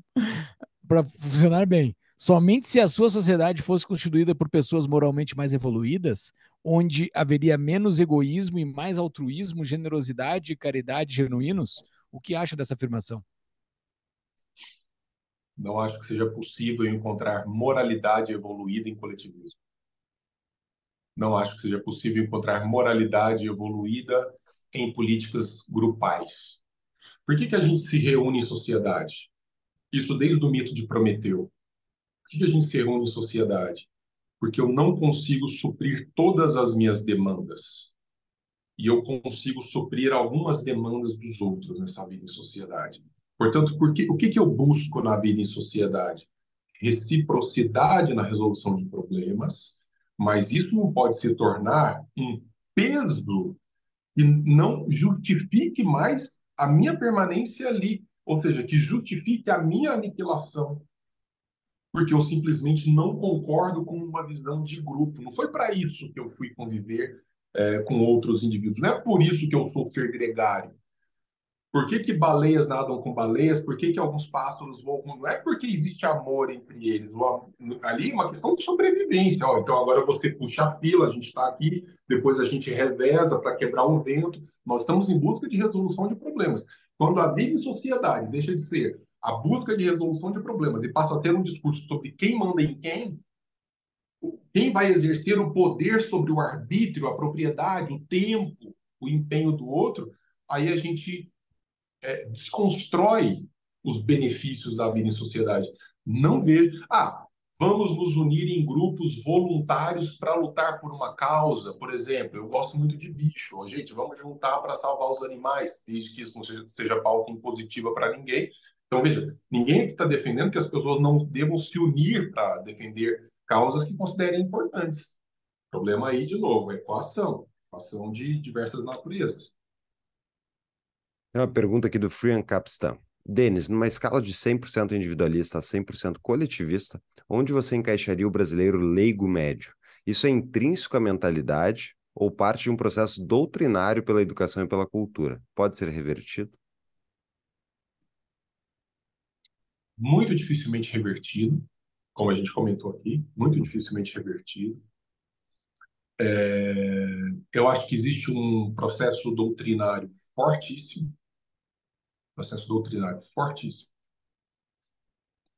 para funcionar bem. Somente se a sua sociedade fosse constituída por pessoas moralmente mais evoluídas, onde haveria menos egoísmo e mais altruísmo, generosidade e caridade genuínos? O que acha dessa afirmação? Não acho que seja possível encontrar moralidade evoluída em coletivismo. Não acho que seja possível encontrar moralidade evoluída em políticas grupais. Por que, que a gente se reúne em sociedade? Isso desde o mito de Prometeu. Por que, que a gente se reúne em sociedade? Porque eu não consigo suprir todas as minhas demandas. E eu consigo suprir algumas demandas dos outros nessa vida em sociedade. Portanto, por que, o que, que eu busco na vida em sociedade? Reciprocidade na resolução de problemas, mas isso não pode se tornar um peso que não justifique mais a minha permanência ali, ou seja, que justifique a minha aniquilação, porque eu simplesmente não concordo com uma visão de grupo. Não foi para isso que eu fui conviver é, com outros indivíduos. Não é por isso que eu sou ser gregário. Por que, que baleias nadam com baleias? Por que, que alguns pássaros voam com... Não é porque existe amor entre eles. O, ali é uma questão de sobrevivência. Ó, então agora você puxa a fila, a gente está aqui, depois a gente reveza para quebrar o vento. Nós estamos em busca de resolução de problemas. Quando a vida em sociedade deixa de ser a busca de resolução de problemas e passa a ter um discurso sobre quem manda em quem, quem vai exercer o poder sobre o arbítrio, a propriedade, o tempo, o empenho do outro, aí a gente é, desconstrói os benefícios da vida em sociedade. Não vejo. Ah, vamos nos unir em grupos voluntários para lutar por uma causa. Por exemplo, eu gosto muito de bicho. Gente, vamos juntar para salvar os animais, desde que isso não seja, seja pauta impositiva para ninguém. Então, veja, ninguém está defendendo que as pessoas não devam se unir para defender causas que considerem importantes. O problema aí, de novo, é equação, equação de diversas naturezas. É uma pergunta aqui do Frian Capstan. Denis, numa escala de 100% individualista a 100% coletivista, onde você encaixaria o brasileiro leigo médio? Isso é intrínseco à mentalidade ou parte de um processo doutrinário pela educação e pela cultura? Pode ser revertido? Muito dificilmente revertido, como a gente comentou aqui, muito dificilmente revertido. É, eu acho que existe um processo doutrinário fortíssimo, processo doutrinário fortíssimo,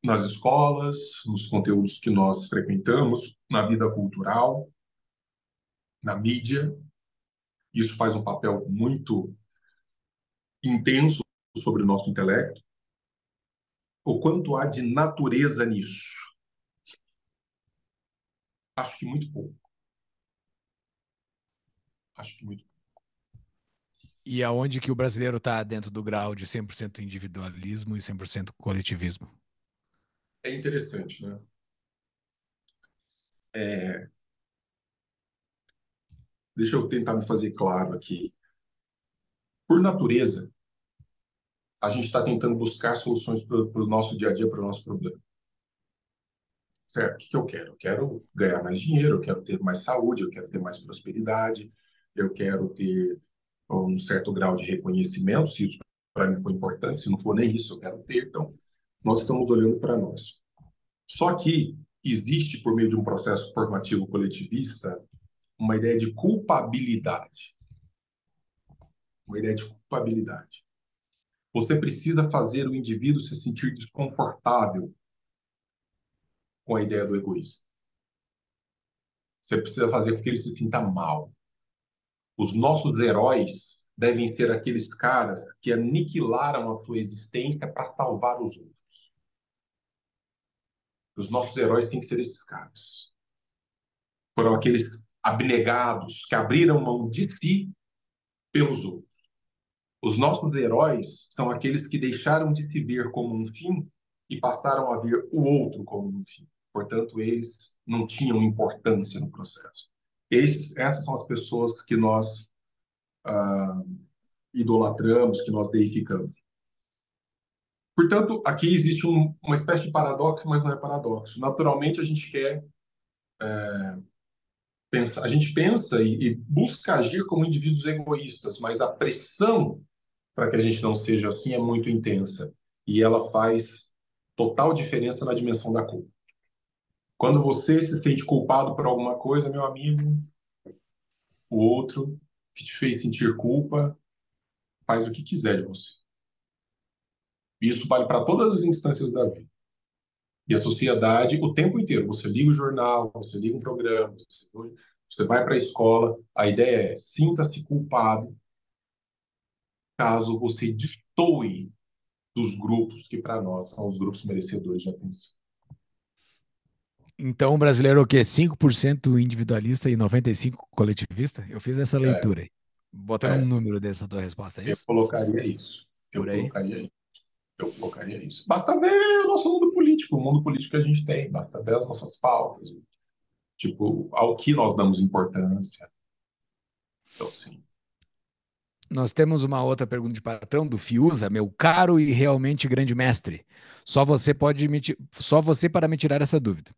nas escolas, nos conteúdos que nós frequentamos, na vida cultural, na mídia. Isso faz um papel muito intenso sobre o nosso intelecto. O quanto há de natureza nisso? Acho que muito pouco. Acho que muito. E aonde que o brasileiro está dentro do grau de 100% individualismo e 100% coletivismo? É interessante, né? É... Deixa eu tentar me fazer claro aqui. Por natureza, a gente está tentando buscar soluções para o nosso dia a dia, para o nosso problema. Certo? O que, que eu quero? Eu quero ganhar mais dinheiro, eu quero ter mais saúde, eu quero ter mais prosperidade, eu quero ter um certo grau de reconhecimento, se isso para mim foi importante, se não for nem isso, eu quero ter. Então, nós estamos olhando para nós. Só que existe, por meio de um processo formativo coletivista, uma ideia de culpabilidade. Uma ideia de culpabilidade. Você precisa fazer o indivíduo se sentir desconfortável com a ideia do egoísmo. Você precisa fazer com que ele se sinta mal. Os nossos heróis devem ser aqueles caras que aniquilaram a sua existência para salvar os outros. Os nossos heróis têm que ser esses caras. Foram aqueles abnegados que abriram mão de si pelos outros. Os nossos heróis são aqueles que deixaram de se ver como um fim e passaram a ver o outro como um fim. Portanto, eles não tinham importância no processo. Esses, essas são as pessoas que nós ah, idolatramos, que nós deificamos. Portanto, aqui existe um, uma espécie de paradoxo, mas não é paradoxo. Naturalmente, a gente quer é, pensar, a gente pensa e, e busca agir como indivíduos egoístas, mas a pressão para que a gente não seja assim é muito intensa e ela faz total diferença na dimensão da culpa. Quando você se sente culpado por alguma coisa, meu amigo, o outro que te fez sentir culpa faz o que quiser de você. Isso vale para todas as instâncias da vida. E a sociedade, o tempo inteiro, você liga o jornal, você liga um programa, você, você vai para a escola, a ideia é sinta-se culpado caso você destoe dos grupos que para nós são os grupos merecedores de atenção. Então o brasileiro é o quê? 5% individualista e 95% coletivista? Eu fiz essa é. leitura é. aí. Botando é. um número dessa tua resposta, é isso? Eu colocaria isso. Eu colocaria isso. Eu colocaria isso. Basta ver o nosso mundo político, o mundo político que a gente tem, basta ver as nossas pautas, tipo, ao que nós damos importância. Então, sim. Nós temos uma outra pergunta de patrão do Fiuza, meu caro e realmente grande mestre. Só você pode me, só você para me tirar essa dúvida.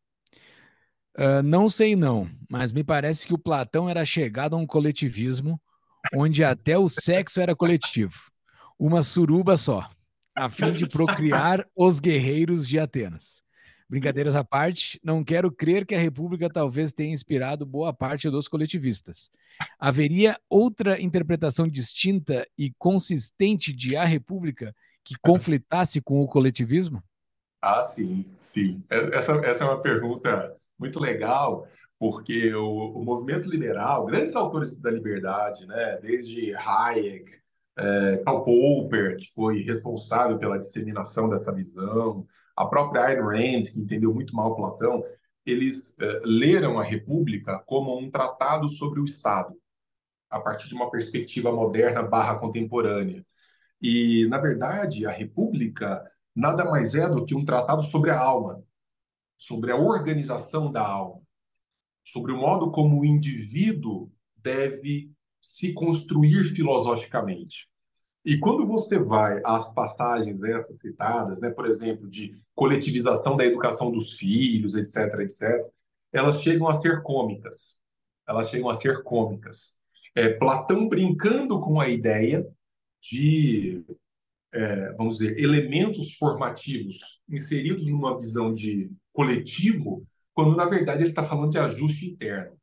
Uh, não sei não, mas me parece que o Platão era chegado a um coletivismo onde até o sexo era coletivo. Uma suruba só, a fim de procriar os guerreiros de Atenas. Brincadeiras à parte, não quero crer que a República talvez tenha inspirado boa parte dos coletivistas. Haveria outra interpretação distinta e consistente de A República que conflitasse com o coletivismo? Ah, sim, sim. Essa, essa é uma pergunta muito legal, porque o, o movimento liberal, grandes autores da liberdade, né, desde Hayek, é, Karl Popper, que foi responsável pela disseminação dessa visão, a própria Ayn Rand, que entendeu muito mal Platão, eles uh, leram a República como um tratado sobre o Estado, a partir de uma perspectiva moderna barra contemporânea. E, na verdade, a República nada mais é do que um tratado sobre a alma, sobre a organização da alma, sobre o modo como o indivíduo deve se construir filosoficamente. E quando você vai às passagens essas citadas, né, por exemplo, de coletivização da educação dos filhos, etc., etc., elas chegam a ser cômicas. Elas chegam a ser cômicas. É, Platão brincando com a ideia de, é, vamos dizer, elementos formativos inseridos numa visão de coletivo, quando na verdade ele está falando de ajuste interno,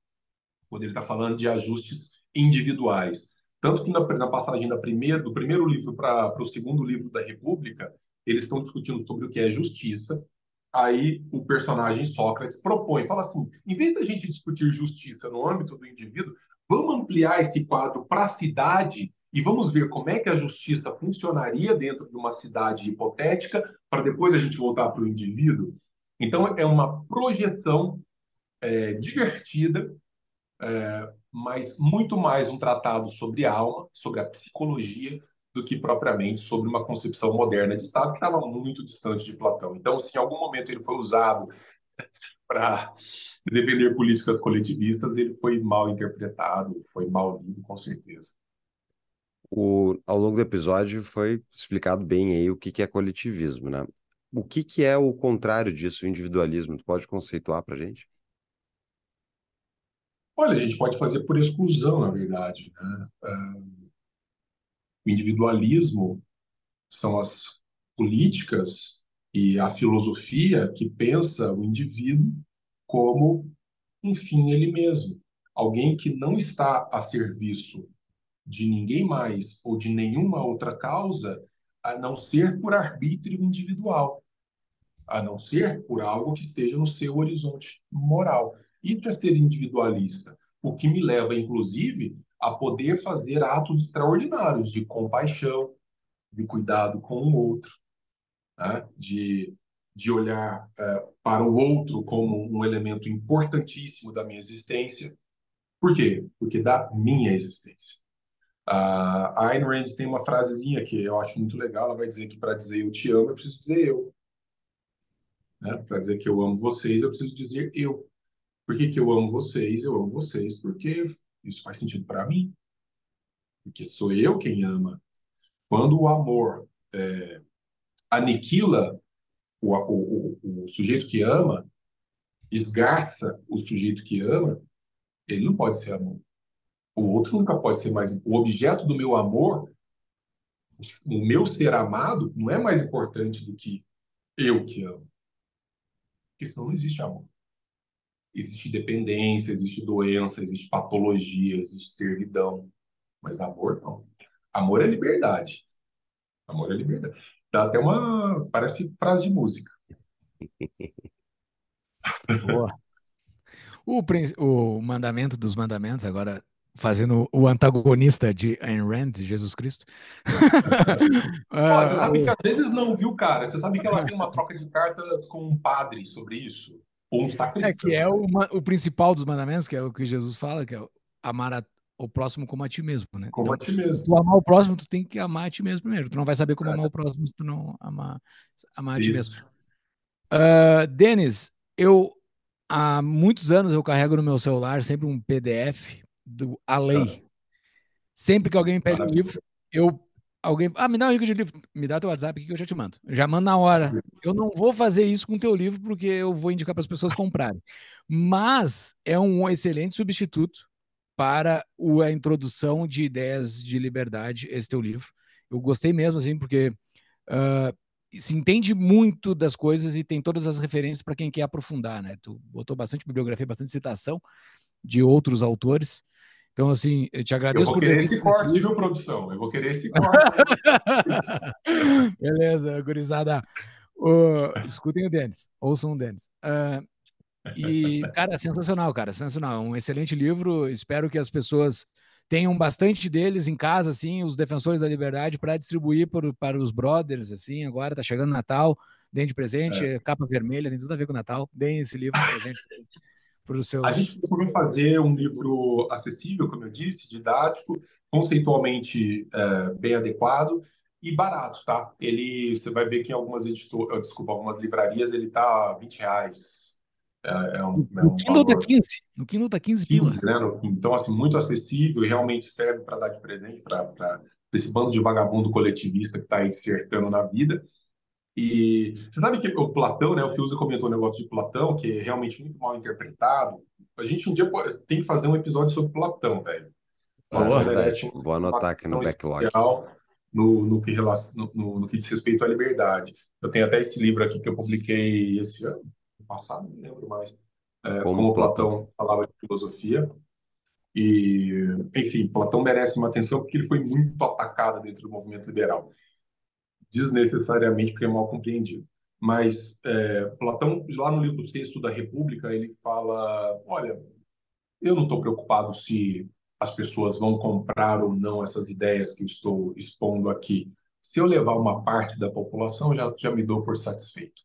quando ele está falando de ajustes individuais. Tanto que na, na passagem da primeira, do primeiro livro para o segundo livro da República, eles estão discutindo sobre o que é justiça. Aí o personagem Sócrates propõe, fala assim: em vez da gente discutir justiça no âmbito do indivíduo, vamos ampliar esse quadro para a cidade e vamos ver como é que a justiça funcionaria dentro de uma cidade hipotética, para depois a gente voltar para o indivíduo. Então, é uma projeção é, divertida é, mas muito mais um tratado sobre a alma, sobre a psicologia, do que propriamente sobre uma concepção moderna de Estado que estava muito distante de Platão. Então, se em algum momento ele foi usado [LAUGHS] para defender políticas coletivistas, ele foi mal interpretado, foi mal lido, com certeza. O, ao longo do episódio foi explicado bem aí o que, que é coletivismo, né? O que, que é o contrário disso, o individualismo? Tu pode conceituar para gente? Olha, a gente pode fazer por exclusão, na verdade. Né? O individualismo são as políticas e a filosofia que pensa o indivíduo como um fim ele mesmo. Alguém que não está a serviço de ninguém mais ou de nenhuma outra causa, a não ser por arbítrio individual, a não ser por algo que esteja no seu horizonte moral. Isso é ser individualista, o que me leva, inclusive, a poder fazer atos extraordinários de compaixão, de cuidado com o outro, né? de, de olhar uh, para o outro como um elemento importantíssimo da minha existência. Por quê? Porque da minha existência. A Ayn Rand tem uma frasezinha que eu acho muito legal. Ela vai dizer que para dizer eu te amo, eu preciso dizer eu. Né? Para dizer que eu amo vocês, eu preciso dizer eu. Por que, que eu amo vocês? Eu amo vocês porque isso faz sentido para mim. Porque sou eu quem ama. Quando o amor é, aniquila o, o, o, o sujeito que ama, esgarça o sujeito que ama, ele não pode ser amor. O outro nunca pode ser mais. O objeto do meu amor, o meu ser amado, não é mais importante do que eu que amo. Porque senão não existe amor. Existe dependência, existe doença, existe patologia, existe servidão. Mas amor não. Amor é liberdade. Amor é liberdade. Dá até uma. Parece frase de música. [LAUGHS] Boa. O, o mandamento dos mandamentos, agora fazendo o antagonista de Ayn Rand, Jesus Cristo. [LAUGHS] ah, você sabe que às vezes não, viu, cara? Você sabe que ela tem uma troca de cartas com um padre sobre isso? Ou um É que é o, o principal dos mandamentos, que é o que Jesus fala, que é amar a, o próximo como a ti mesmo, né? Como então, a ti mesmo. Tu amar o próximo, tu tem que amar a ti mesmo primeiro. Tu não vai saber como amar o próximo se tu não amar, amar a ti mesmo. Uh, Denis, eu há muitos anos eu carrego no meu celular sempre um PDF do A Lei. Sempre que alguém me pede um livro, eu alguém, ah, me dá um link de livro, me dá teu WhatsApp aqui que eu já te mando. Já mando na hora. Eu não vou fazer isso com teu livro porque eu vou indicar para as pessoas comprarem. Mas é um excelente substituto para a introdução de ideias de liberdade, esse teu livro. Eu gostei mesmo, assim, porque uh, se entende muito das coisas e tem todas as referências para quem quer aprofundar, né? Tu botou bastante bibliografia, bastante citação de outros autores. Então, assim, eu te agradeço. Eu vou querer esse corte, viu, produção? Eu vou querer esse corte. [LAUGHS] Beleza, gurizada. Uh, escutem o Denis, ouçam o Denis. Uh, e, cara, sensacional, cara, sensacional. É um excelente livro. Espero que as pessoas tenham bastante deles em casa, assim, os defensores da liberdade, para distribuir por, para os brothers, assim. Agora tá chegando Natal, deem de presente, é. capa vermelha, tem tudo a ver com o Natal. Deem esse livro de presente para os seus. A gente procurou fazer um livro acessível, como eu disse, didático, conceitualmente é, bem adequado e barato, tá? Ele, você vai ver que em algumas editoras, desculpa, algumas livrarias ele tá 20 reais. É, é um, é um no Kindle tá 15. No Kindle tá 15, 15 né? Então, assim, muito acessível e realmente serve para dar de presente para esse bando de vagabundo coletivista que está aí cercando na vida. E você sabe que o Platão, né? O Fiuza comentou um negócio de Platão, que é realmente muito mal interpretado. A gente um dia tem que fazer um episódio sobre Platão, velho. Boa, velho. Vou anotar aqui no backlog. No, no, que relaciona, no, no, que diz respeito à liberdade. Eu tenho até esse livro aqui que eu publiquei esse ano, passado, não lembro mais. É, como, como Platão, Platão falava de filosofia. E, enfim, Platão merece uma atenção porque ele foi muito atacado dentro do movimento liberal desnecessariamente porque é mal compreendido. Mas é, Platão, lá no livro sexto da República, ele fala: olha, eu não estou preocupado se as pessoas vão comprar ou não essas ideias que eu estou expondo aqui. Se eu levar uma parte da população, já, já me dou por satisfeito.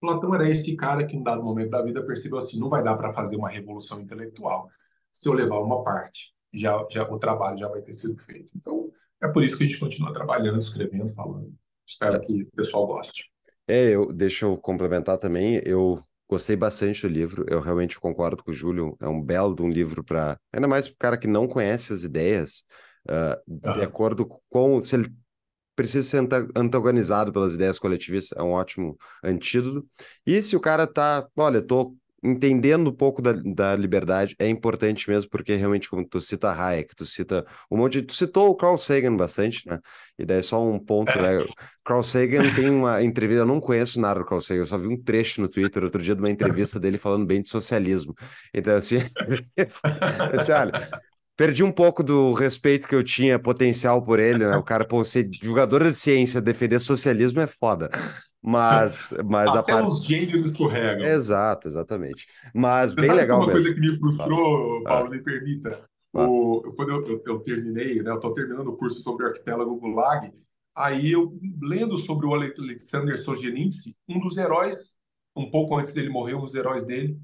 Platão era esse cara que, em dado momento da vida, percebeu assim: não vai dar para fazer uma revolução intelectual. Se eu levar uma parte, já, já o trabalho já vai ter sido feito. Então, é por isso que a gente continua trabalhando, escrevendo, falando. Espero que o pessoal goste. É, eu, deixa eu complementar também. Eu gostei bastante do livro. Eu realmente concordo com o Júlio. É um belo de um livro para. Ainda mais para o cara que não conhece as ideias, uh, de acordo com. Se ele precisa ser antagonizado pelas ideias coletivistas, é um ótimo antídoto. E se o cara tá. Olha, tô entendendo um pouco da, da liberdade é importante mesmo, porque realmente, como tu cita Hayek, tu cita um monte de, Tu citou o Carl Sagan bastante, né? E daí só um ponto, né? Carl Sagan tem uma entrevista, eu não conheço nada do Carl Sagan, eu só vi um trecho no Twitter outro dia de uma entrevista dele falando bem de socialismo. Então, assim, [LAUGHS] assim olha, perdi um pouco do respeito que eu tinha potencial por ele, né? O cara, pô, ser jogador de ciência, defender socialismo é foda. Mas, mas [LAUGHS] Até a parte... os gênios escorregam. Exato, exatamente. Mas Você bem legal uma mesmo. coisa que me frustrou, ah. Paulo, me permita. Ah. O, quando eu, eu, eu, terminei, né, eu estou terminando o curso sobre arquipélago Gulag, aí eu, lendo sobre o Alexander Solzhenitsyn, um dos heróis, um pouco antes dele morrer, um dos heróis dele,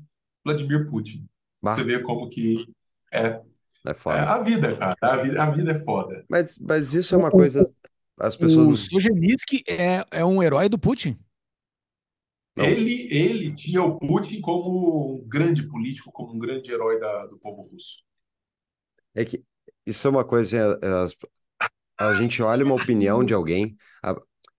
Vladimir Putin. Você vê como que é, é, foda. é a vida, cara. A vida, a vida é foda. Mas, mas isso é uma coisa as pessoas. O Solzhenitsyn é, é um herói do Putin. Ele, ele tinha o Putin como um grande político, como um grande herói da, do povo russo. É que isso é uma coisa. A, é, a, a gente olha uma opinião de alguém,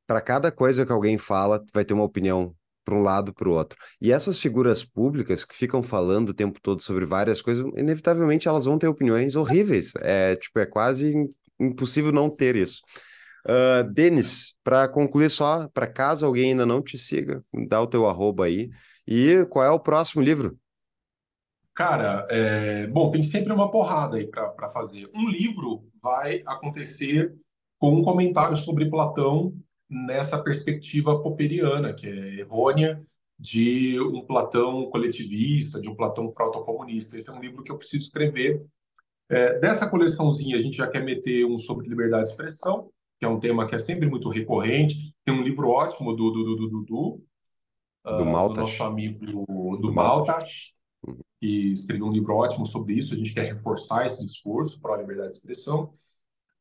para cada coisa que alguém fala, vai ter uma opinião para um lado para o outro. E essas figuras públicas que ficam falando o tempo todo sobre várias coisas, inevitavelmente elas vão ter opiniões horríveis. É tipo, é quase impossível não ter isso. Uh, Denis, para concluir só, para caso alguém ainda não te siga, dá o teu arroba aí. E qual é o próximo livro? Cara, é... bom, tem sempre uma porrada aí para fazer. Um livro vai acontecer com um comentário sobre Platão nessa perspectiva popperiana, que é errônea, de um Platão coletivista, de um Platão protocomunista. Esse é um livro que eu preciso escrever. É, dessa coleçãozinha, a gente já quer meter um sobre liberdade de expressão, que é um tema que é sempre muito recorrente. Tem um livro ótimo do Dudu do, do, do, do, uh, do nosso amigo do, do Maltas, uhum. que escreveu um livro ótimo sobre isso. A gente quer reforçar esse discurso para a liberdade de expressão.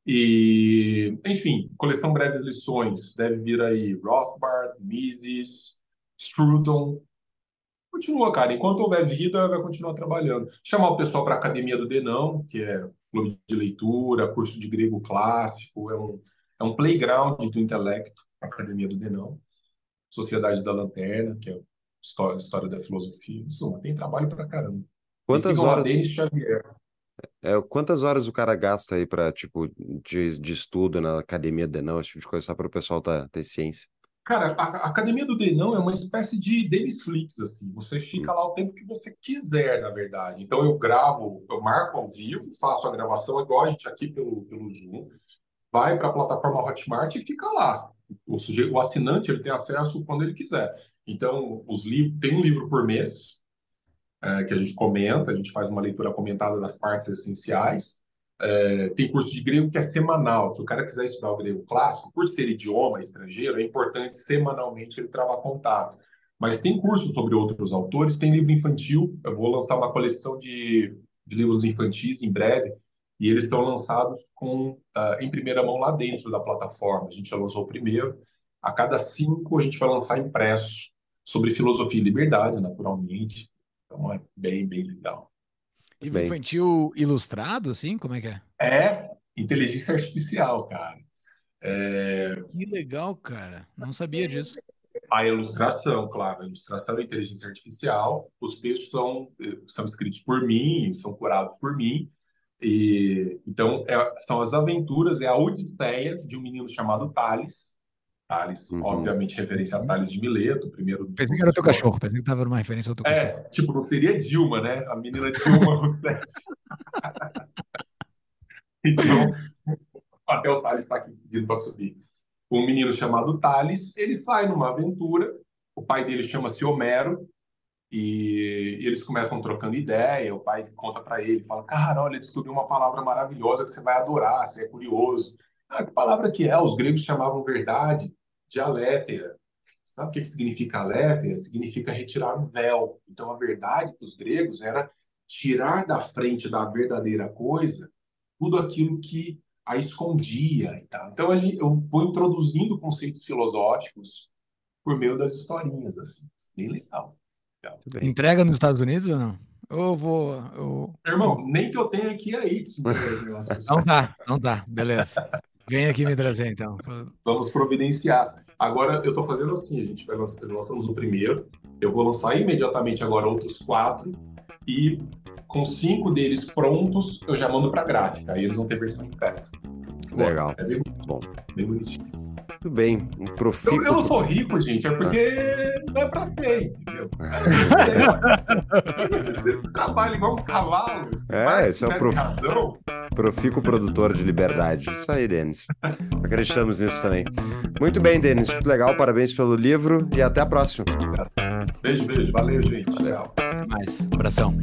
E, enfim, coleção Breves Lições, deve vir aí Rothbard, Mises, Scruton. Continua, cara. Enquanto houver vida, vai continuar trabalhando. Chamar o pessoal para a Academia do Denão, que é clube de leitura, curso de grego clássico, é um, é um playground do intelecto, Academia do Denão. Sociedade da Lanterna, que é história, história da filosofia. Isso, tem trabalho para caramba. Quantas horas? É, quantas horas o cara gasta aí para tipo de, de estudo na academia Denão, esse tipo de coisa, só para o pessoal tá, ter ciência? Cara, a, a academia do Denão é uma espécie de Flix, assim. Você fica hum. lá o tempo que você quiser, na verdade. Então eu gravo, eu marco ao vivo, faço a gravação igual a gente aqui pelo, pelo Zoom, vai para a plataforma Hotmart e fica lá. O, sujeito, o assinante ele tem acesso quando ele quiser. Então, os tem um livro por mês, é, que a gente comenta, a gente faz uma leitura comentada das partes essenciais. É, tem curso de grego que é semanal. Se o cara quiser estudar o grego clássico, por ser idioma estrangeiro, é importante semanalmente ele travar contato. Mas tem curso sobre outros autores, tem livro infantil. Eu vou lançar uma coleção de, de livros infantis em breve, e eles estão lançados com uh, em primeira mão lá dentro da plataforma. A gente já lançou o primeiro. A cada cinco a gente vai lançar impresso sobre filosofia e liberdade, naturalmente. Então é bem, bem legal. Livro bem. infantil ilustrado, assim? Como é que é? É, inteligência artificial, cara. É... Que legal, cara. Não sabia disso. A ilustração, claro, a ilustração da inteligência artificial. Os textos são, são escritos por mim, são curados por mim. E, então, é, são as aventuras, é a odisseia de um menino chamado Thales, Thales, uhum. obviamente, referência a Thales de Mileto, primeiro. Pensei que era teu cachorro, pensei que estava numa referência ao teu é, cachorro. tipo, não seria Dilma, né? A menina Dilma [LAUGHS] Rousseff. então, até o Thales está aqui pedindo para subir. Um menino chamado Thales, ele sai numa aventura, o pai dele chama-se Homero, e, e, eles começam trocando ideia, o pai conta para ele, fala, cara, olha, descobri uma palavra maravilhosa que você vai adorar, você é curioso. Ah, que palavra que é? Os gregos chamavam verdade de alétheia. Sabe o que significa alétheia? Significa retirar um véu. Então, a verdade para os gregos era tirar da frente da verdadeira coisa tudo aquilo que a escondia e tal. Então, gente, eu vou introduzindo conceitos filosóficos por meio das historinhas, assim. Bem legal. Legal. Entrega nos Estados Unidos ou não? Eu vou. Eu... Irmão, nem que eu tenha aqui aí. Não dá, não dá, beleza. Vem aqui me trazer, então. Vamos providenciar. Agora, eu estou fazendo assim, a gente vai lançar, lançamos o primeiro, eu vou lançar imediatamente agora outros quatro, e com cinco deles prontos, eu já mando para gráfica, aí eles vão ter versão impressa. Legal. É bem bom. Bem bonitinho. Muito bem. Um profito... eu, eu, não sou rico, gente, é porque não é pra ser, entendeu? É você trabalha igual um cavalo. É, esse é o prof... Profico produtor de liberdade. Isso aí, Denis. Acreditamos nisso também. Muito bem, Denis. Muito legal. Parabéns pelo livro e até a próxima. Beijo, beijo. Valeu, gente. Valeu. Até mais. Abração.